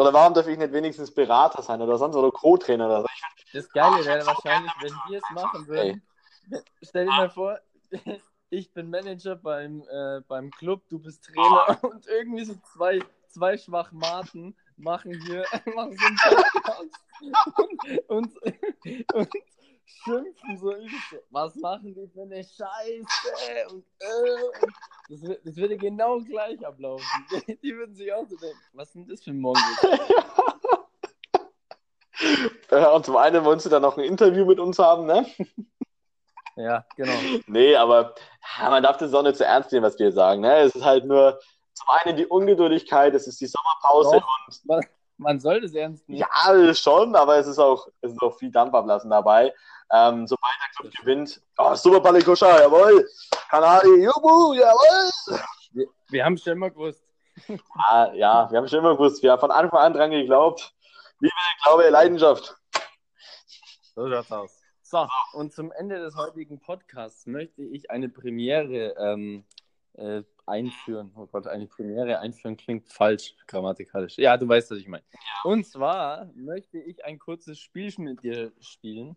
Oder warum darf ich nicht wenigstens Berater sein oder sonst oder Co-Trainer oder so? Das Geile wäre wahrscheinlich, wenn wir es machen würden. Stell dir mal vor, ich bin Manager beim, äh, beim Club, du bist Trainer und irgendwie so zwei, zwei Schwachmaten machen hier machen so einen Podcast. Und, und, und schimpfen so Was machen die für eine Scheiße? Und, äh, und das, wird- das würde genau gleich ablaufen. Die, würden sich auch so denken, was denn das für ein Mongo? Und zum einen wollen sie dann noch ein Interview mit uns haben, ne? Ja, genau. Nee, aber man darf das auch nicht so ernst nehmen, was wir sagen. Ne? Es ist halt nur zum einen die Ungeduldigkeit, es ist die Sommerpause Doch. Man, man soll das ernst nehmen. ja, schon, aber es ist auch, es ist auch viel Dampf ablassen dabei. Ähm, sobald der Club gewinnt, oh, super Palikoscha, jawohl, Kanadi, juhu, jawohl. Wir, wir haben schon immer gewusst. Ah, ja, wir haben schon immer gewusst, wir haben von Anfang an dran geglaubt. Liebe, Glaube, Leidenschaft. So schaut's aus. So, und zum Ende des heutigen Podcasts möchte ich eine Premiere ähm, äh, einführen. Oh Gott, eine Premiere einführen klingt falsch grammatikalisch. Ja, du weißt, was ich meine. Und zwar möchte ich ein kurzes Spiel mit dir spielen.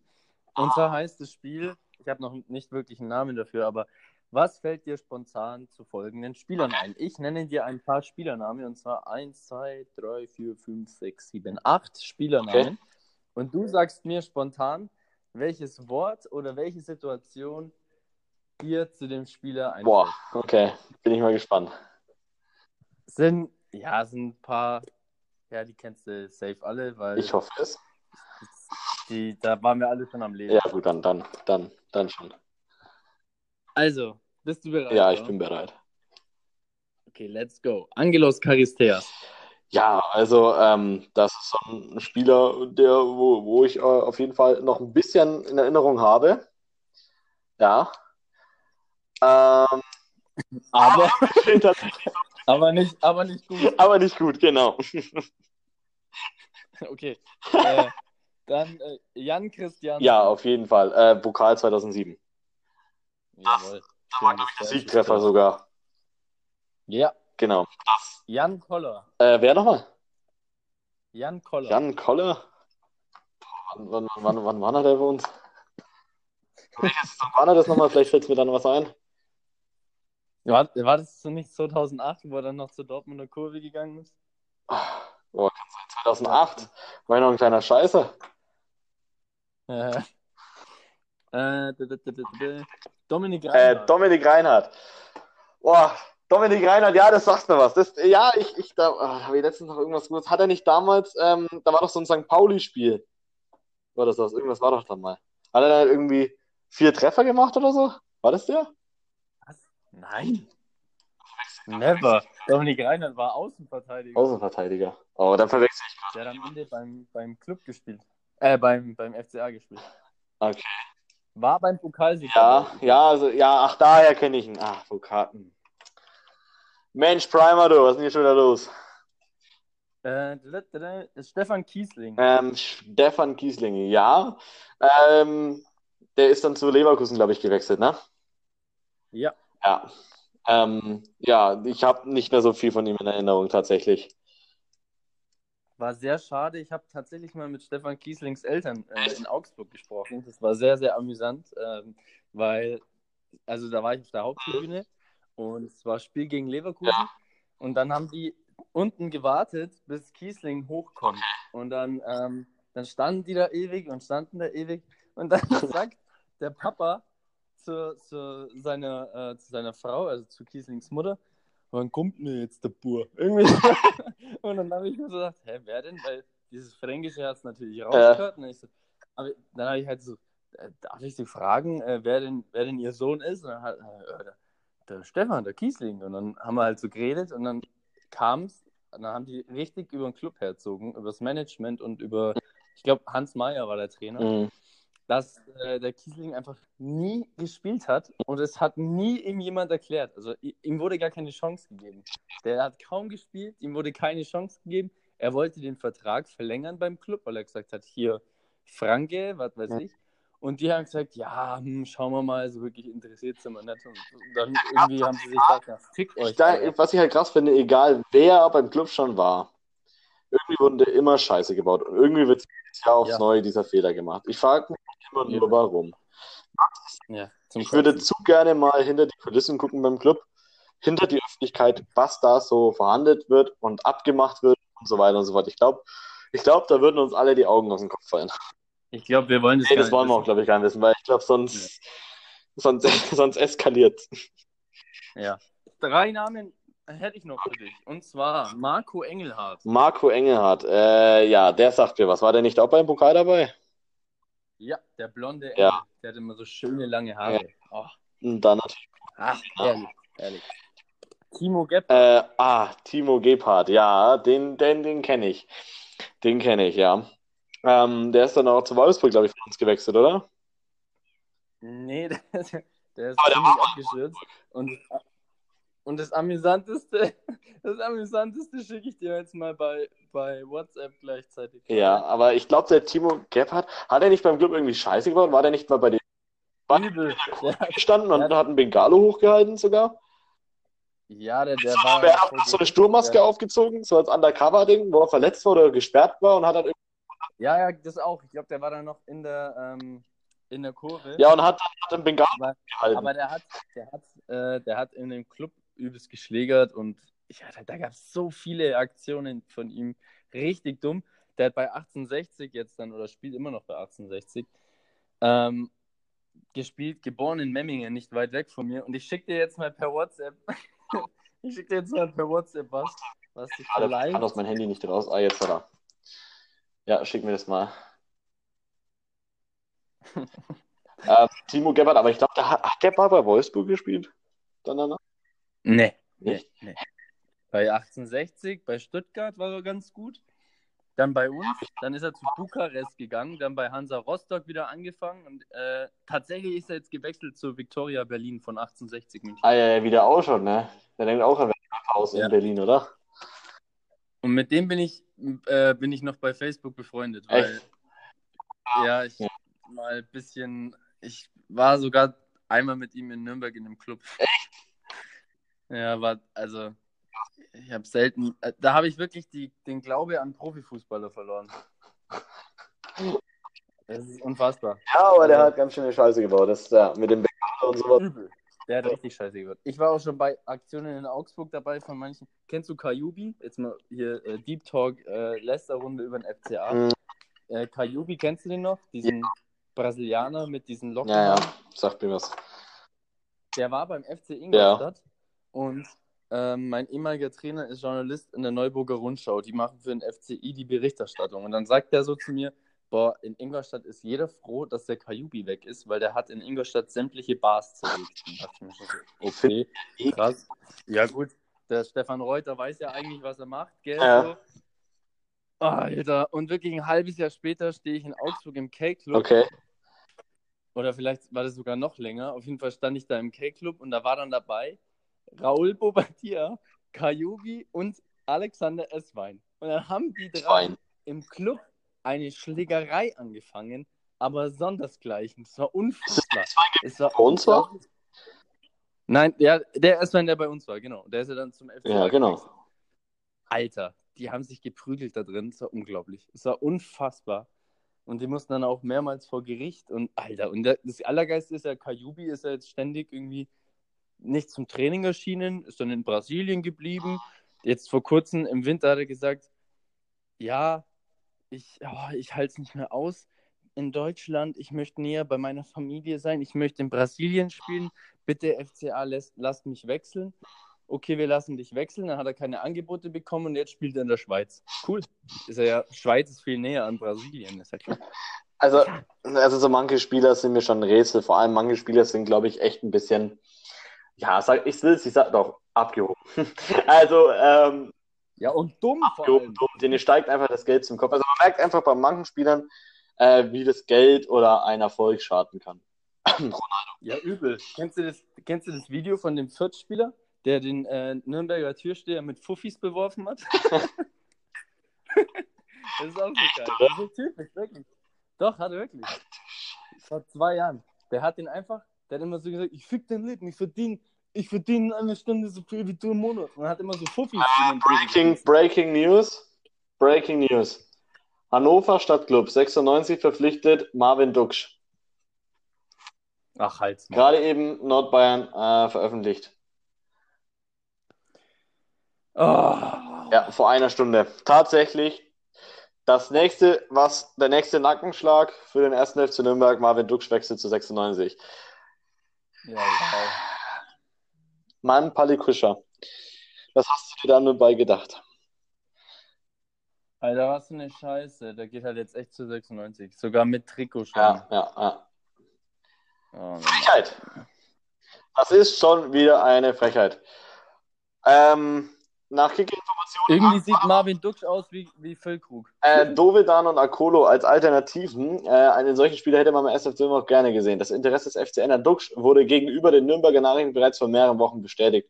Und zwar heißt das Spiel, ich habe noch nicht wirklich einen Namen dafür, aber was fällt dir spontan zu folgenden Spielern ein? Ich nenne dir ein paar Spielernamen und zwar 1, 2, 3, 4, 5, 6, 7, 8 Spielernamen. Und du sagst mir spontan, welches Wort oder welche Situation dir zu dem Spieler einfällt. Boah, okay, bin ich mal gespannt. Sind, ja, sind ein paar, ja, die kennst du safe alle, weil Ich hoffe es. die, da waren wir alle schon am Leben. Ja, gut, dann, dann, dann, dann schon. Also, bist du bereit? Ja, ich oder? bin bereit. Okay, let's go. Angelos Charisteas. Ja, also ähm, das ist so ein Spieler, der, wo, wo ich äh, auf jeden Fall noch ein bisschen in Erinnerung habe. Ja. Ähm, Aber, aber, nicht, aber nicht gut. aber nicht gut, genau. Okay. Äh, dann äh, Jan Christian. Ja, auf jeden Fall. Äh, Pokal 2007. Jawohl. Da war, glaube ich, der Siegtreffer sogar. Ja, Genau. Jan Koller. Äh, wer nochmal? Jan Koller. Jan Koller? Wann, wann, wann, wann war er der bei uns? War er das nochmal? Vielleicht fällt mir dann was ein. War, war das so nicht 2008, wo er dann noch zur Dortmunder Kurve gegangen ist? Oh, sein. 2008. War ja noch ein kleiner Scheiße. Äh, äh, Dominik Äh, Reinhardt. Dominik Reinhardt. Boah, Dominik Reinhardt, ja, das sagt mir was. Das, ja, ich, ich da ah, habe ich letztens noch irgendwas gewusst. Hat er nicht damals, ähm, da war doch so ein St. Pauli-Spiel. War das das? Irgendwas war doch da mal. Hat er da irgendwie vier Treffer gemacht oder so? War das der? Nein. Never. Dominik Reinhardt war Außenverteidiger. Außenverteidiger. Oh, dann verwechsel ich. Der hat am Ende beim, beim Club gespielt. Äh, beim, beim FCA gespielt. Okay. War beim Pokalsieg. Ja, ja, also, ja, ach, daher kenne ich ihn. Ach, so Karten. Mensch, Primer, du, was ist denn hier schon wieder los? Äh, Stefan Kiesling. Ähm, Stefan Kieslinge, ja. Ähm, der ist dann zu Leverkusen, glaube ich, gewechselt, ne? Ja. Ja. Ähm, ja, ich habe nicht mehr so viel von ihm in Erinnerung, tatsächlich. War sehr schade. Ich habe tatsächlich mal mit Stefan Kieslings Eltern äh, in Augsburg gesprochen. Das war sehr, sehr amüsant, ähm, weil, also da war ich auf der Haupttribüne und es war Spiel gegen Leverkusen. Und dann haben die unten gewartet, bis Kiesling hochkommt. Und dann, ähm, dann standen die da ewig und standen da ewig. Und dann sagt der Papa zu, zu, seiner, äh, zu seiner Frau, also zu Kieslings Mutter, wann kommt denn jetzt der Bur? Irgendwie. und dann habe ich mir so gedacht, hä, wer denn? Weil dieses Fränkische hat es natürlich rausgehört. Und ich so, dann habe ich halt so, äh, darf ich Sie fragen, äh, wer, denn, wer denn Ihr Sohn ist? Und dann hat äh, der, der Stefan, der Kiesling. Und dann haben wir halt so geredet und dann kam es, dann haben die richtig über den Club herzogen, über das Management und über, ich glaube, Hans Meyer war der Trainer Mhm. Dass äh, der Kiesling einfach nie gespielt hat und es hat nie ihm jemand erklärt. Also ihm wurde gar keine Chance gegeben. Der hat kaum gespielt, ihm wurde keine Chance gegeben. Er wollte den Vertrag verlängern beim Club, weil er gesagt hat, hier Franke, was weiß ich. Und die haben gesagt, ja, hm, schauen wir mal, so wirklich interessiert sind wir nicht. Und dann irgendwie haben sie sich gedacht, ja, fickt euch. Da, was ich halt krass finde, egal wer beim Club schon war, irgendwie wurde immer Scheiße gebaut. Und irgendwie wird jedes Jahr aufs Ja. Neue dieser Fehler gemacht. Ich frage mich immer Ja. nur, warum. ja, Ich würde zu gerne mal hinter die Kulissen gucken beim Club, hinter die Öffentlichkeit, was da so verhandelt wird und abgemacht wird und so weiter und so fort. Ich glaube, ich glaub, da würden uns alle die Augen aus dem Kopf fallen. Ich glaube, wir wollen das Nee, gar das wollen wir auch, glaube ich, gar nicht wissen, weil ich glaube, sonst, sonst, sonst eskaliert. Ja. Drei Namen hätte ich noch für dich. Und zwar Marco Engelhardt. Marco Engelhardt, äh, ja, der sagt mir was. War der nicht auch beim Pokal dabei? Ja, der blonde Engel. Ja. Der hat immer so schöne lange Haare. Oh, Und dann natürlich. ach, ehrlich, ehrlich. Timo Gepp. Äh, ah, Timo Gebhardt, ja, den, den, den kenne ich. Den kenne ich, ja. Ähm, der ist dann auch zu Wolfsburg, glaube ich, von uns gewechselt, oder? Nee, der, der ist der ziemlich abgestürzt. Und, und das Amüsanteste, das Amüsanteste schicke ich dir jetzt mal bei, bei WhatsApp gleichzeitig. Ja, aber ich glaube, der Timo Gebhardt, hat er nicht beim Club irgendwie Scheiße gebaut? War der nicht mal bei den Übel. Gestanden und hat einen Bengalo hochgehalten sogar? ja, der, der war. er hat so eine Sturmmaske Ja. aufgezogen, so als Undercover-Ding, wo er verletzt war oder gesperrt war und hat dann Ja, ja, das auch. Ich glaube, der war dann noch in der, ähm, in der Kurve. ja, und hat dann hat einen Bengalo Aber, gehalten. aber der hat, der hat, äh, der hat in dem Club übelst geschlägert und ja, da, da gab es so viele Aktionen von ihm. Richtig dumm. Der hat bei 1860 jetzt dann, oder spielt immer noch bei 1860, ähm, gespielt, geboren in Memmingen, nicht weit weg von mir. Und ich schicke dir jetzt mal per WhatsApp, ich schicke dir jetzt mal per WhatsApp was, was da vielleicht. kann aus mein Handy nicht raus. Ah, jetzt hat er. Ja, schick mir das mal. ähm, Timo Gebhardt, aber ich glaube, der hat, hat der mal bei Wolfsburg gespielt? Dann danach? Nee, nee, Nicht? nee. Bei 1860, bei Stuttgart war er ganz gut. Dann bei uns, dann ist er zu Bukarest gegangen, dann bei Hansa Rostock wieder angefangen und äh, tatsächlich ist er jetzt gewechselt zu Viktoria Berlin von 1860 München. Ah, ja, ja, wieder auch schon, ne? Der denkt auch, er wäre Haus Ja. in Berlin, oder? Und mit dem bin ich, äh, bin ich noch bei Facebook befreundet, weil Echt? ja, ich Ja. mal ein bisschen, ich war sogar einmal mit ihm in Nürnberg in einem Club. Ja, war, also, ich habe selten, äh, da habe ich wirklich die, den Glaube an Profifußballer verloren. Das ist unfassbar. Ja, aber der hat ganz schöne Scheiße gebaut. Das ist ja mit dem Becker und sowas. Übel. Der hat richtig scheiße gehört. Ich war auch schon bei Aktionen in Augsburg dabei von manchen. Kennst du Kajubi? Jetzt mal hier äh, Deep Talk, äh, Leicester-Runde über den FCA. Mhm. Äh, Kajubi, kennst du den noch? Diesen Brasilianer mit diesen Locken. Ja, ja, sagt mir was. Der war beim FC Ingolstadt und ähm, mein ehemaliger Trainer ist Journalist in der Neuburger Rundschau. Die machen für den FCI die Berichterstattung. Und dann sagt er so zu mir, boah, in Ingolstadt ist jeder froh, dass der Kajubi weg ist, weil der hat in Ingolstadt sämtliche Bars zerlegt. Okay, krass. Ja gut, der Stefan Reuter weiß ja eigentlich, was er macht, gell? Ja. Ah, Alter, und wirklich ein halbes Jahr später stehe ich in Augsburg im K-Club. Okay. Oder vielleicht war das sogar noch länger. Auf jeden Fall stand ich da im K-Club und da war dann dabei Raul Bobadilla, Kajubi und Alexander Esswein. Und dann haben die drei im Club eine Schlägerei angefangen, aber sondersgleichen. Es war unfassbar. Es war bei uns war? Nein, der, der Esswein, der bei uns war, genau. Der ist ja dann zum FC. Ja, genau. Alter, die haben sich geprügelt da drin. Es war unglaublich. Es war unfassbar. Und die mussten dann auch mehrmals vor Gericht. Und Alter, und das Allergeiste ist ja, Kajubi ist ja jetzt ständig irgendwie nicht zum Training erschienen, ist dann in Brasilien geblieben. Jetzt vor kurzem im Winter hat er gesagt, ja, ich, oh, ich halte es nicht mehr aus in Deutschland. Ich möchte näher bei meiner Familie sein. Ich möchte in Brasilien spielen. Bitte FCA, lässt, lasst mich wechseln. Okay, wir lassen dich wechseln. Dann hat er keine Angebote bekommen und jetzt spielt er in der Schweiz. Cool. Ist er ja, Schweiz ist viel näher an Brasilien, ist ja klar. Also, also so manche Spieler sind mir schon ein Rätsel. Vor allem manche Spieler sind, glaube ich, echt ein bisschen, ja, sag, ich will es, ich sag doch, abgehoben. Also, ähm, Ja, und dumm vor abgehoben, allem. dumm. denen steigt einfach das Geld zum Kopf. Also man merkt einfach bei manchen Spielern, äh, wie das Geld oder ein Erfolg schaden kann. Ja, übel. Kennst du das, kennst du das Video von dem Viertspieler, der den äh, Nürnberger Türsteher mit Fuffis beworfen hat? das ist auch so geil. Das ist so typisch, wirklich. Doch, hat er wirklich. Vor zwei Jahren. Der hat den einfach, der hat immer so gesagt, ich fick dein Leben, ich verdiene ich verdiene eine Stunde so viel wie du im Monat. Er hat immer so Fuffis. in den Breaking, Breaking News. Breaking News. Hannover Stadtclub 96 verpflichtet Marvin Duksch. Ach, halt's mal. Gerade eben Nordbayern äh, veröffentlicht. Oh. Ja, vor einer Stunde. Tatsächlich das nächste, was der nächste Nackenschlag für den ersten FC Nürnberg, Marvin Duksch wechselt zu 96. Ja, wow. Mann, Pali Kuscher. Was hast du dir da nur bei gedacht? Alter, was für eine Scheiße. Der geht halt jetzt echt zu 96. Sogar mit Trikot schon. Ja, ja, ja. Oh. Frechheit. Das ist schon wieder eine Frechheit. Ähm, nach Kicker-Informationen Irgendwie sieht Marvin Duksch aus wie, wie Füllkrug. äh, Dovedan und Akolo als Alternativen. Äh, einen solchen Spieler hätte man beim SFC noch gerne gesehen. Das Interesse des FCN an Duksch wurde gegenüber den Nürnberger Nachrichten bereits vor mehreren Wochen bestätigt.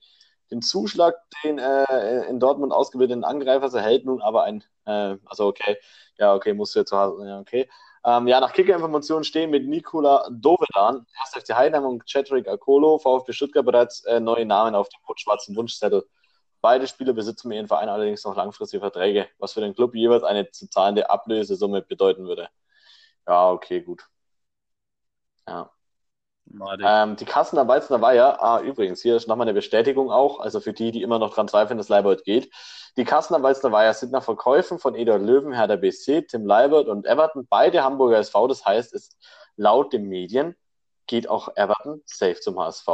Den Zuschlag, den äh, in Dortmund ausgebildeten Angreifers erhält nun aber ein, äh, also okay, ja, okay, musst du jetzt zu Hause, ja, okay. Ähm, ja, nach Kicker-Informationen stehen mit Nikola Dovedan, 1. FC Heidenheim und Cedric Akolo, VfB Stuttgart bereits äh, neue Namen auf dem rot-schwarzen Wunschzettel. Beide Spieler besitzen mit ihren Vereinen allerdings noch langfristige Verträge, was für den Club jeweils eine zu zahlende Ablösesumme bedeuten würde. Ja, okay, gut. Ja. Ähm, die Kassen am Weizener Weiher, ah, übrigens, hier ist nochmal eine Bestätigung auch, also für die, die immer noch dran zweifeln, dass Leibold geht. Die Kassen am Weizener Weiher sind nach Verkäufen von Eduard Löwen, Hertha BC, Tim Leibold und Everton, beide Hamburger SV. Das heißt, es laut den Medien geht auch Everton safe zum HSV.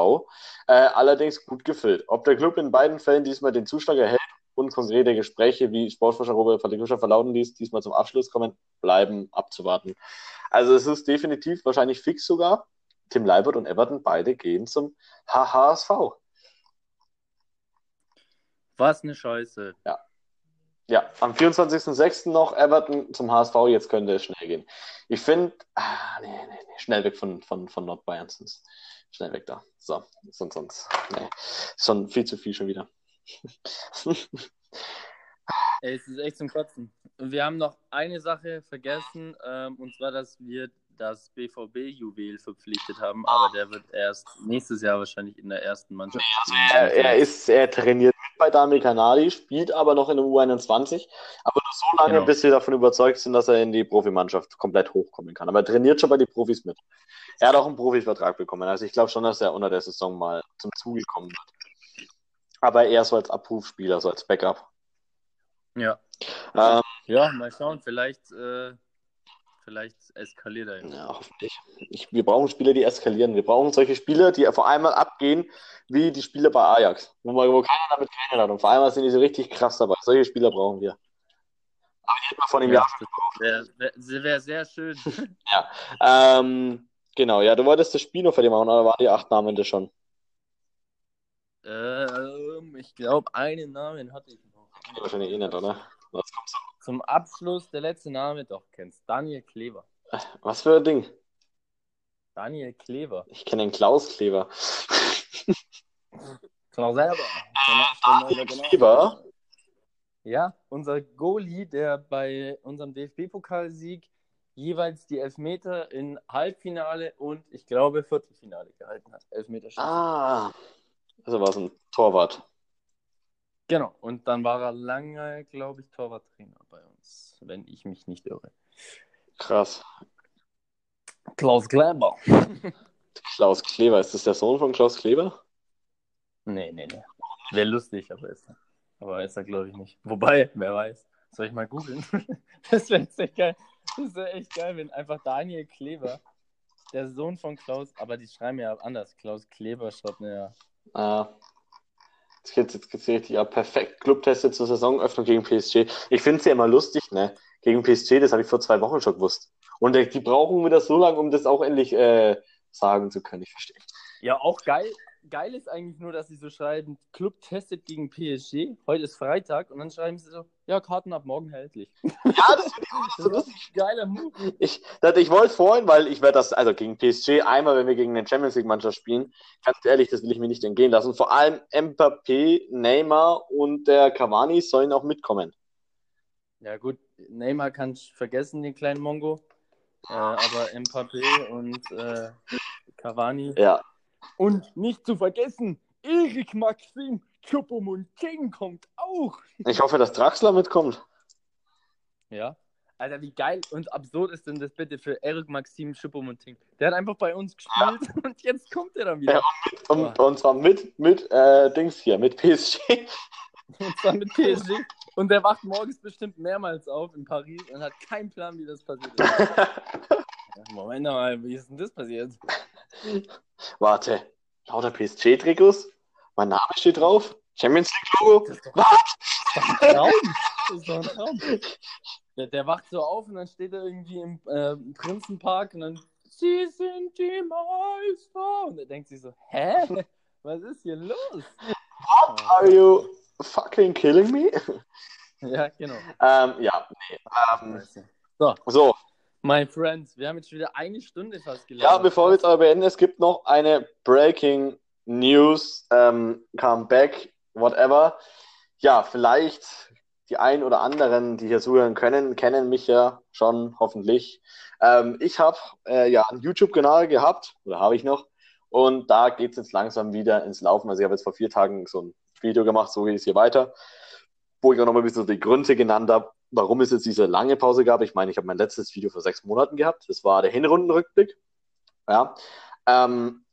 Äh, allerdings gut gefüllt. Ob der Club in beiden Fällen diesmal den Zuschlag erhält und konkrete Gespräche, wie Sportforscher Robert Falikuscher verlauten ließ, diesmal zum Abschluss kommen, bleiben abzuwarten. Also es ist definitiv wahrscheinlich fix sogar. Tim Leibert und Everton beide gehen zum HHSV. Was eine Scheiße. Ja, am 24.06. noch Everton zum HSV, jetzt könnte es schnell gehen. Ich finde, ah, nee, nee, nee, schnell weg von, von, von Nordbayern, sonst schnell weg da. So, sonst, sonst, nee, schon viel zu viel schon wieder. Ey, es ist echt zum Kotzen. Wir haben noch eine Sache vergessen, ähm, und zwar, dass wir das BVB-Juwel verpflichtet haben, aber der wird erst nächstes Jahr wahrscheinlich in der ersten Mannschaft spielen. Er, er ist, er trainiert mit bei Dami Canali, spielt aber noch in der U21, aber nur so lange, Genau. bis wir davon überzeugt sind, dass er in die Profimannschaft komplett hochkommen kann. Aber er trainiert schon bei den Profis mit. Er hat auch einen Profivertrag bekommen, also ich glaube schon, dass er unter der Saison mal zum Zuge kommen wird. Aber eher so als Abrufspieler, so als Backup. Ja. Ähm, ja, mal schauen, vielleicht, äh, vielleicht eskaliert er. ja, hoffentlich. Ich, wir brauchen Spieler, die eskalieren. Wir brauchen solche Spieler, die vor allem abgehen, wie die Spieler bei Ajax, wo, man, wo keiner damit gerechnet hat. Und vor allem sind die so richtig krass dabei. Solche Spieler brauchen wir. Aber die hätten wir vor einem Ja, Jahr das wäre wär, sehr schön. Ähm, genau, ja, du wolltest das Spiel noch fertig machen, oder waren die acht Namen das schon? ähm, ich glaube, einen Namen hatte ich noch. Wahrscheinlich eh nicht, oder? Was, kommt so? Zum Abschluss der letzte Name, doch, kennst Daniel Kleber. Was für ein Ding? Daniel Kleber. Ich kenne den Klaus Kleber. Klaus selber. Daniel Kleber? Ja, unser Goalie, der bei unserem DFB-Pokalsieg jeweils die Elfmeter in Halbfinale und ich glaube Viertelfinale gehalten hat. Elfmeter Ah, also war es ein Torwart. Genau. Und dann war er lange, glaube ich, Torwarttrainer bei uns, wenn ich mich nicht irre. Krass. Klaus Kleber. Klaus Kleber, ist das der Sohn von Klaus Kleber? Nee, nee, nee. Wäre lustig, aber ist er. Aber ist er, glaube ich, nicht. Wobei, wer weiß. Soll ich mal googeln? Das wäre echt geil. Das wäre echt geil, wenn einfach Daniel Kleber, der Sohn von Klaus, aber die schreiben ja anders. Klaus Kleber schreibt mir ja. Ah. Jetzt geht's, jetzt geht's ab. Perfekt. Clubteste zur Saisonöffnung gegen PSG. Ich finde es ja immer lustig, ne? Gegen PSG, das habe ich vor zwei Wochen schon gewusst. Und die brauchen wieder so lange, um das auch endlich äh, sagen zu können. Ich verstehe. Ja, auch geil. Geil ist eigentlich nur, dass sie so schreiben, Club testet gegen PSG, heute ist Freitag und dann schreiben sie so, ja, Karten ab morgen erhältlich. Ja, das finde ich auch so lustig. geiler Move. Ich, ich wollte vorhin, weil ich werde das, also gegen PSG einmal, wenn wir gegen eine Champions League-Mannschaft spielen, ganz ehrlich, das will ich mir nicht entgehen lassen. Vor allem Mbappé, Neymar und der Cavani sollen auch mitkommen. Ja gut, Neymar kann ich vergessen, den kleinen Mongo. Äh, aber Mbappé und äh, Cavani. Ja, Und nicht zu vergessen, Erik Maxim Choupo-Moting kommt auch. ich hoffe, dass Draxler mitkommt. Ja. Alter, wie geil und absurd ist denn das bitte für Erik Maxim Choupo-Moting? Der hat einfach bei uns gespielt und jetzt kommt er dann wieder. Ja, Und, und zwar mit, mit äh, Dings hier, mit PSG. Und zwar mit PSG. Und der wacht morgens bestimmt mehrmals auf in Paris und hat keinen Plan, wie das passiert ist. Moment mal, wie ist denn das passiert? Warte, lauter PSG-Trikots? Mein Name steht drauf. Champions League-Logo. Was? Traum. Das ist doch ein Traum. Der, der wacht so auf und dann steht er irgendwie im äh, Prinzenpark und dann, Sie sind die Meister. Und er denkt sich so, hä? Was ist hier los? Are you fucking killing me? Ja, genau. ähm, ja, nee. Ähm, So, so, my friends, wir haben jetzt wieder eine Stunde fast gelernt. Ja, bevor wir jetzt aber beenden, es gibt noch eine Breaking News, ähm, Comeback, whatever. Ja, vielleicht die ein oder anderen, die hier zuhören können, kennen mich ja schon, hoffentlich. Ähm, ich habe äh, ja einen YouTube-Kanal gehabt, oder habe ich noch, und da geht es jetzt langsam wieder ins Laufen. Also ich habe jetzt vor vier Tagen so ein Video gemacht, so geht es hier weiter, wo ich auch nochmal ein bisschen die Gründe genannt habe, warum es jetzt diese lange Pause gab. Ich meine, ich habe mein letztes Video vor sechs Monaten gehabt. Das war der Hinrundenrückblick. Ja. Ähm,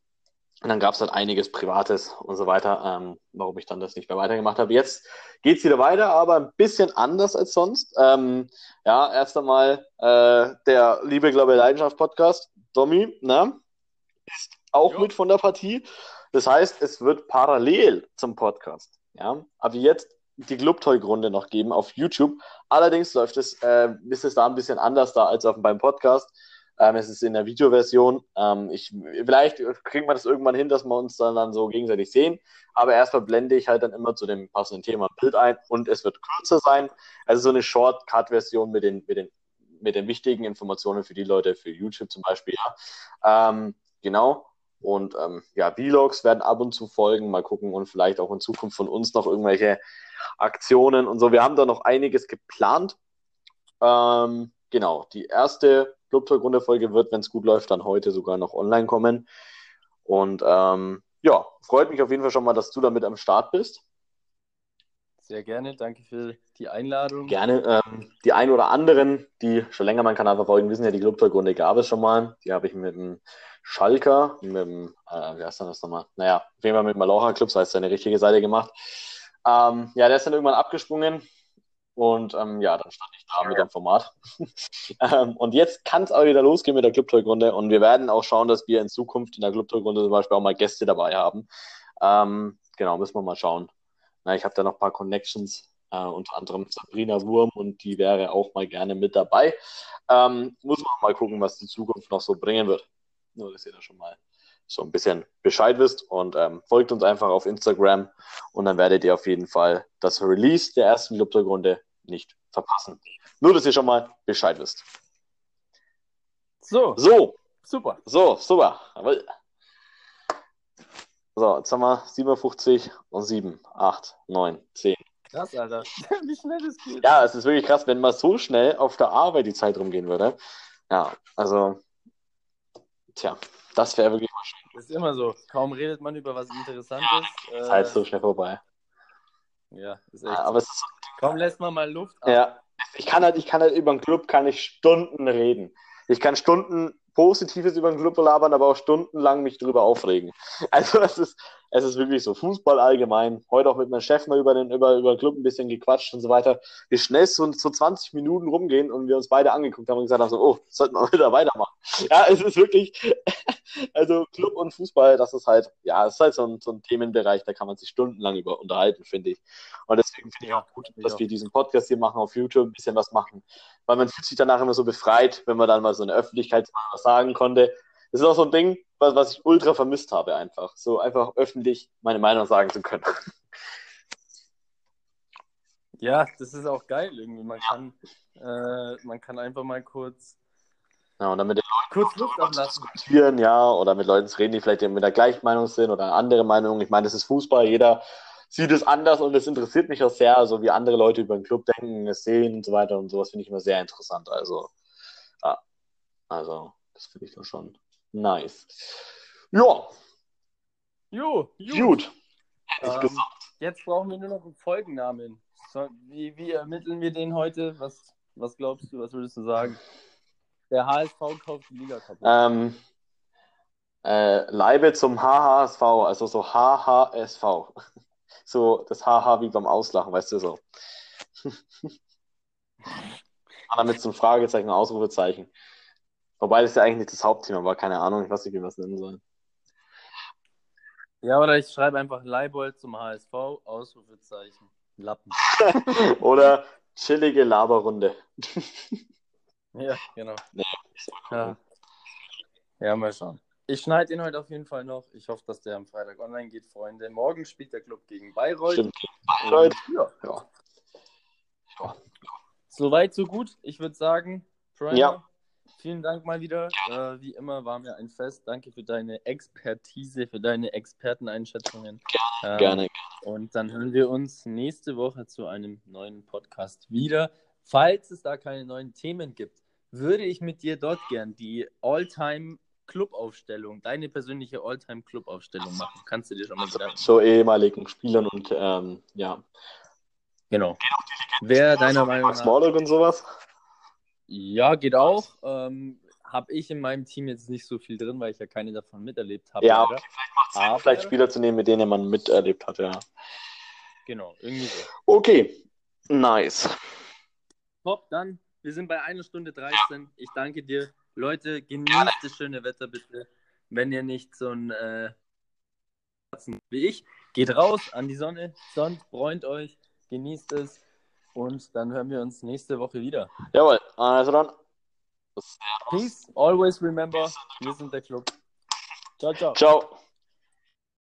und dann gab es halt einiges Privates und so weiter, ähm, warum ich dann das nicht mehr weitergemacht habe. Jetzt geht es wieder weiter, aber ein bisschen anders als sonst. Ähm, ja, erst einmal äh, der Liebe, Glaube, Leidenschaft Podcast, Domi, ne? ist auch Jo. mit von der Partie. Das heißt, es wird parallel zum Podcast. Ja, aber jetzt die Clubtoy-Runde noch geben auf YouTube. Allerdings läuft es, äh, ist es da ein bisschen anders da als auf, beim Podcast. Ähm, es ist in der Videoversion. Ähm, ich, vielleicht kriegen wir das irgendwann hin, dass wir uns dann, dann so gegenseitig sehen. Aber erstmal blende ich halt dann immer zu dem passenden Thema ein Bild ein und es wird kürzer sein. Also so eine Shortcut-Version mit den, mit, den, mit den wichtigen Informationen für die Leute, für YouTube zum Beispiel. Ja. Ähm, genau. Und ähm, ja, Vlogs werden ab und zu folgen. Mal gucken und vielleicht auch in Zukunft von uns noch irgendwelche Aktionen und so. Wir haben da noch einiges geplant. Ähm, genau, die erste Clubtalk-Runde-Folge wird, wenn es gut läuft, dann heute sogar noch online kommen. Und ähm, ja, freut mich auf jeden Fall schon mal, dass du damit am Start bist. Sehr gerne, danke für die Einladung. Gerne. Ähm, die ein oder anderen, die schon länger meinen Kanal verfolgen, wissen ja, die Clubtalk-Runde gab es schon mal. Die habe ich mit dem Schalker, mit dem, äh, wie heißt das nochmal? Naja, auf jeden Fall mit Malocha Club, das heißt seine richtige Seite gemacht. Ähm, ja, der ist dann irgendwann abgesprungen und ähm, ja, dann stand ich da ja. mit dem Format. ähm, und jetzt kann es auch wieder losgehen mit der Clubtalk-Runde und wir werden auch schauen, dass wir in Zukunft in der Clubtalk-Runde zum Beispiel auch mal Gäste dabei haben. Ähm, genau, müssen wir mal schauen. Na, ich habe da noch ein paar Connections, äh, unter anderem Sabrina Wurm und die wäre auch mal gerne mit dabei. Ähm, muss man mal gucken, was die Zukunft noch so bringen wird. Nur, dass ihr da schon mal so ein bisschen Bescheid wisst und ähm, folgt uns einfach auf Instagram und dann werdet ihr auf jeden Fall das Release der ersten Clubtalk-Runde nicht verpassen. Nur, dass ihr schon mal Bescheid wisst. So. So. Super. So, super. So, jetzt haben wir 57 und 7, 8, 9, 10. Krass, Alter. Wie schnell das geht. Ja, es ist wirklich krass, wenn mal so schnell auf der Arbeit die Zeit rumgehen würde. Ja, also, tja, das wäre wirklich mal schön. Das ist immer so. Kaum redet man über was Interessantes. Ja, Zeit äh, so schnell vorbei. Ja, ist echt. Aber so. es ist Kaum lässt man mal Luft ab. Ja, ich kann halt, ich kann halt über einen Club kann ich Stunden reden. Ich kann Stunden Positives über den Club labern, aber auch stundenlang mich drüber aufregen. Also es ist, es ist wirklich so. Fußball allgemein. Heute auch mit meinem Chef mal über den, über, über den Club ein bisschen gequatscht und so weiter. Wie schnell so, so 20 Minuten rumgehen und wir uns beide angeguckt haben und gesagt haben so, oh, sollten wir wieder weitermachen. Ja, es ist wirklich, also Club und Fußball, das ist halt, ja, es ist halt so ein, so ein Themenbereich, da kann man sich stundenlang über unterhalten, finde ich. Und deswegen finde ich auch gut, dass ja. wir diesen Podcast hier machen, auf YouTube ein bisschen was machen. Weil man fühlt sich danach immer so befreit, wenn man dann mal so in der Öffentlichkeit was sagen konnte. Das ist auch so ein Ding, was, was ich ultra vermisst habe, einfach. So einfach öffentlich meine Meinung sagen zu können. Ja, das ist auch geil irgendwie. Man kann, äh, man kann einfach mal kurz. Ja, und dann mit den Leuten kurz Luft diskutieren, ja, oder mit Leuten reden, die vielleicht mit der gleichen Meinung sind oder andere Meinungen. Ich meine, das ist Fußball, jeder sieht es anders und es interessiert mich auch sehr, also wie andere Leute über den Club denken, es sehen und so weiter und sowas finde ich immer sehr interessant. Also, ja, also, das finde ich doch schon Nice. Ja. Jo, gut. gut. Ähm, jetzt brauchen wir nur noch einen Folgennamen. So, wie, wie ermitteln wir den heute? Was, was glaubst du, was würdest du sagen? Der HSV kauft die Liga kaputt. Ähm, äh, Leibe zum HHSV, also so HHSV. So das HH wie beim Auslachen, weißt du so. damit so ein Fragezeichen, Ausrufezeichen. Wobei das ja eigentlich nicht das Hauptthema war, keine Ahnung, ich weiß nicht, wie wir es nennen sollen. Ja, oder ich schreibe einfach Leibold zum HSV, Ausrufezeichen, Lappen. oder chillige Laberrunde. ja, genau. Nee, ja. ja, mal schauen. Ich schneide ihn heute auf jeden Fall noch. Ich hoffe, dass der am Freitag online geht, Freunde. Morgen spielt der Club gegen Bayreuth. Stimmt, Bayreuth. Ja. ja. ja. Soweit, so gut. Ich würde sagen, Primer, ja. Vielen Dank mal wieder. Äh, wie immer war mir ein Fest. Danke für deine Expertise, für deine Experteneinschätzungen. Gerne, ähm, gerne. Und dann hören wir uns nächste Woche zu einem neuen Podcast wieder. Falls es da keine neuen Themen gibt, würde ich mit dir dort gern die All-Time Clubaufstellung, deine persönliche All-Time Clubaufstellung machen. Kannst du dir schon mal also sagen? So ehemaligen Spielern und ähm, ja. Genau. Wer deiner Meinung nach. und sowas? Ja, geht auch. Ähm, habe ich in meinem Team jetzt nicht so viel drin, weil ich ja keine davon miterlebt habe. Ja, okay, vielleicht macht es Sinn, vielleicht Spieler zu nehmen, mit denen man miterlebt hat, ja. Genau, irgendwie so. Okay, nice. Top, dann, wir sind bei einer Stunde 13. Ich danke dir. Leute, genießt das schöne Wetter bitte. Wenn ihr nicht so ein äh, wie ich, geht raus an die Sonne, sonnt, bräunt euch, genießt es. Und dann hören wir uns nächste Woche wieder. Jawohl, also dann. Peace, always remember, wir sind der Club. Ciao, ciao. Ciao.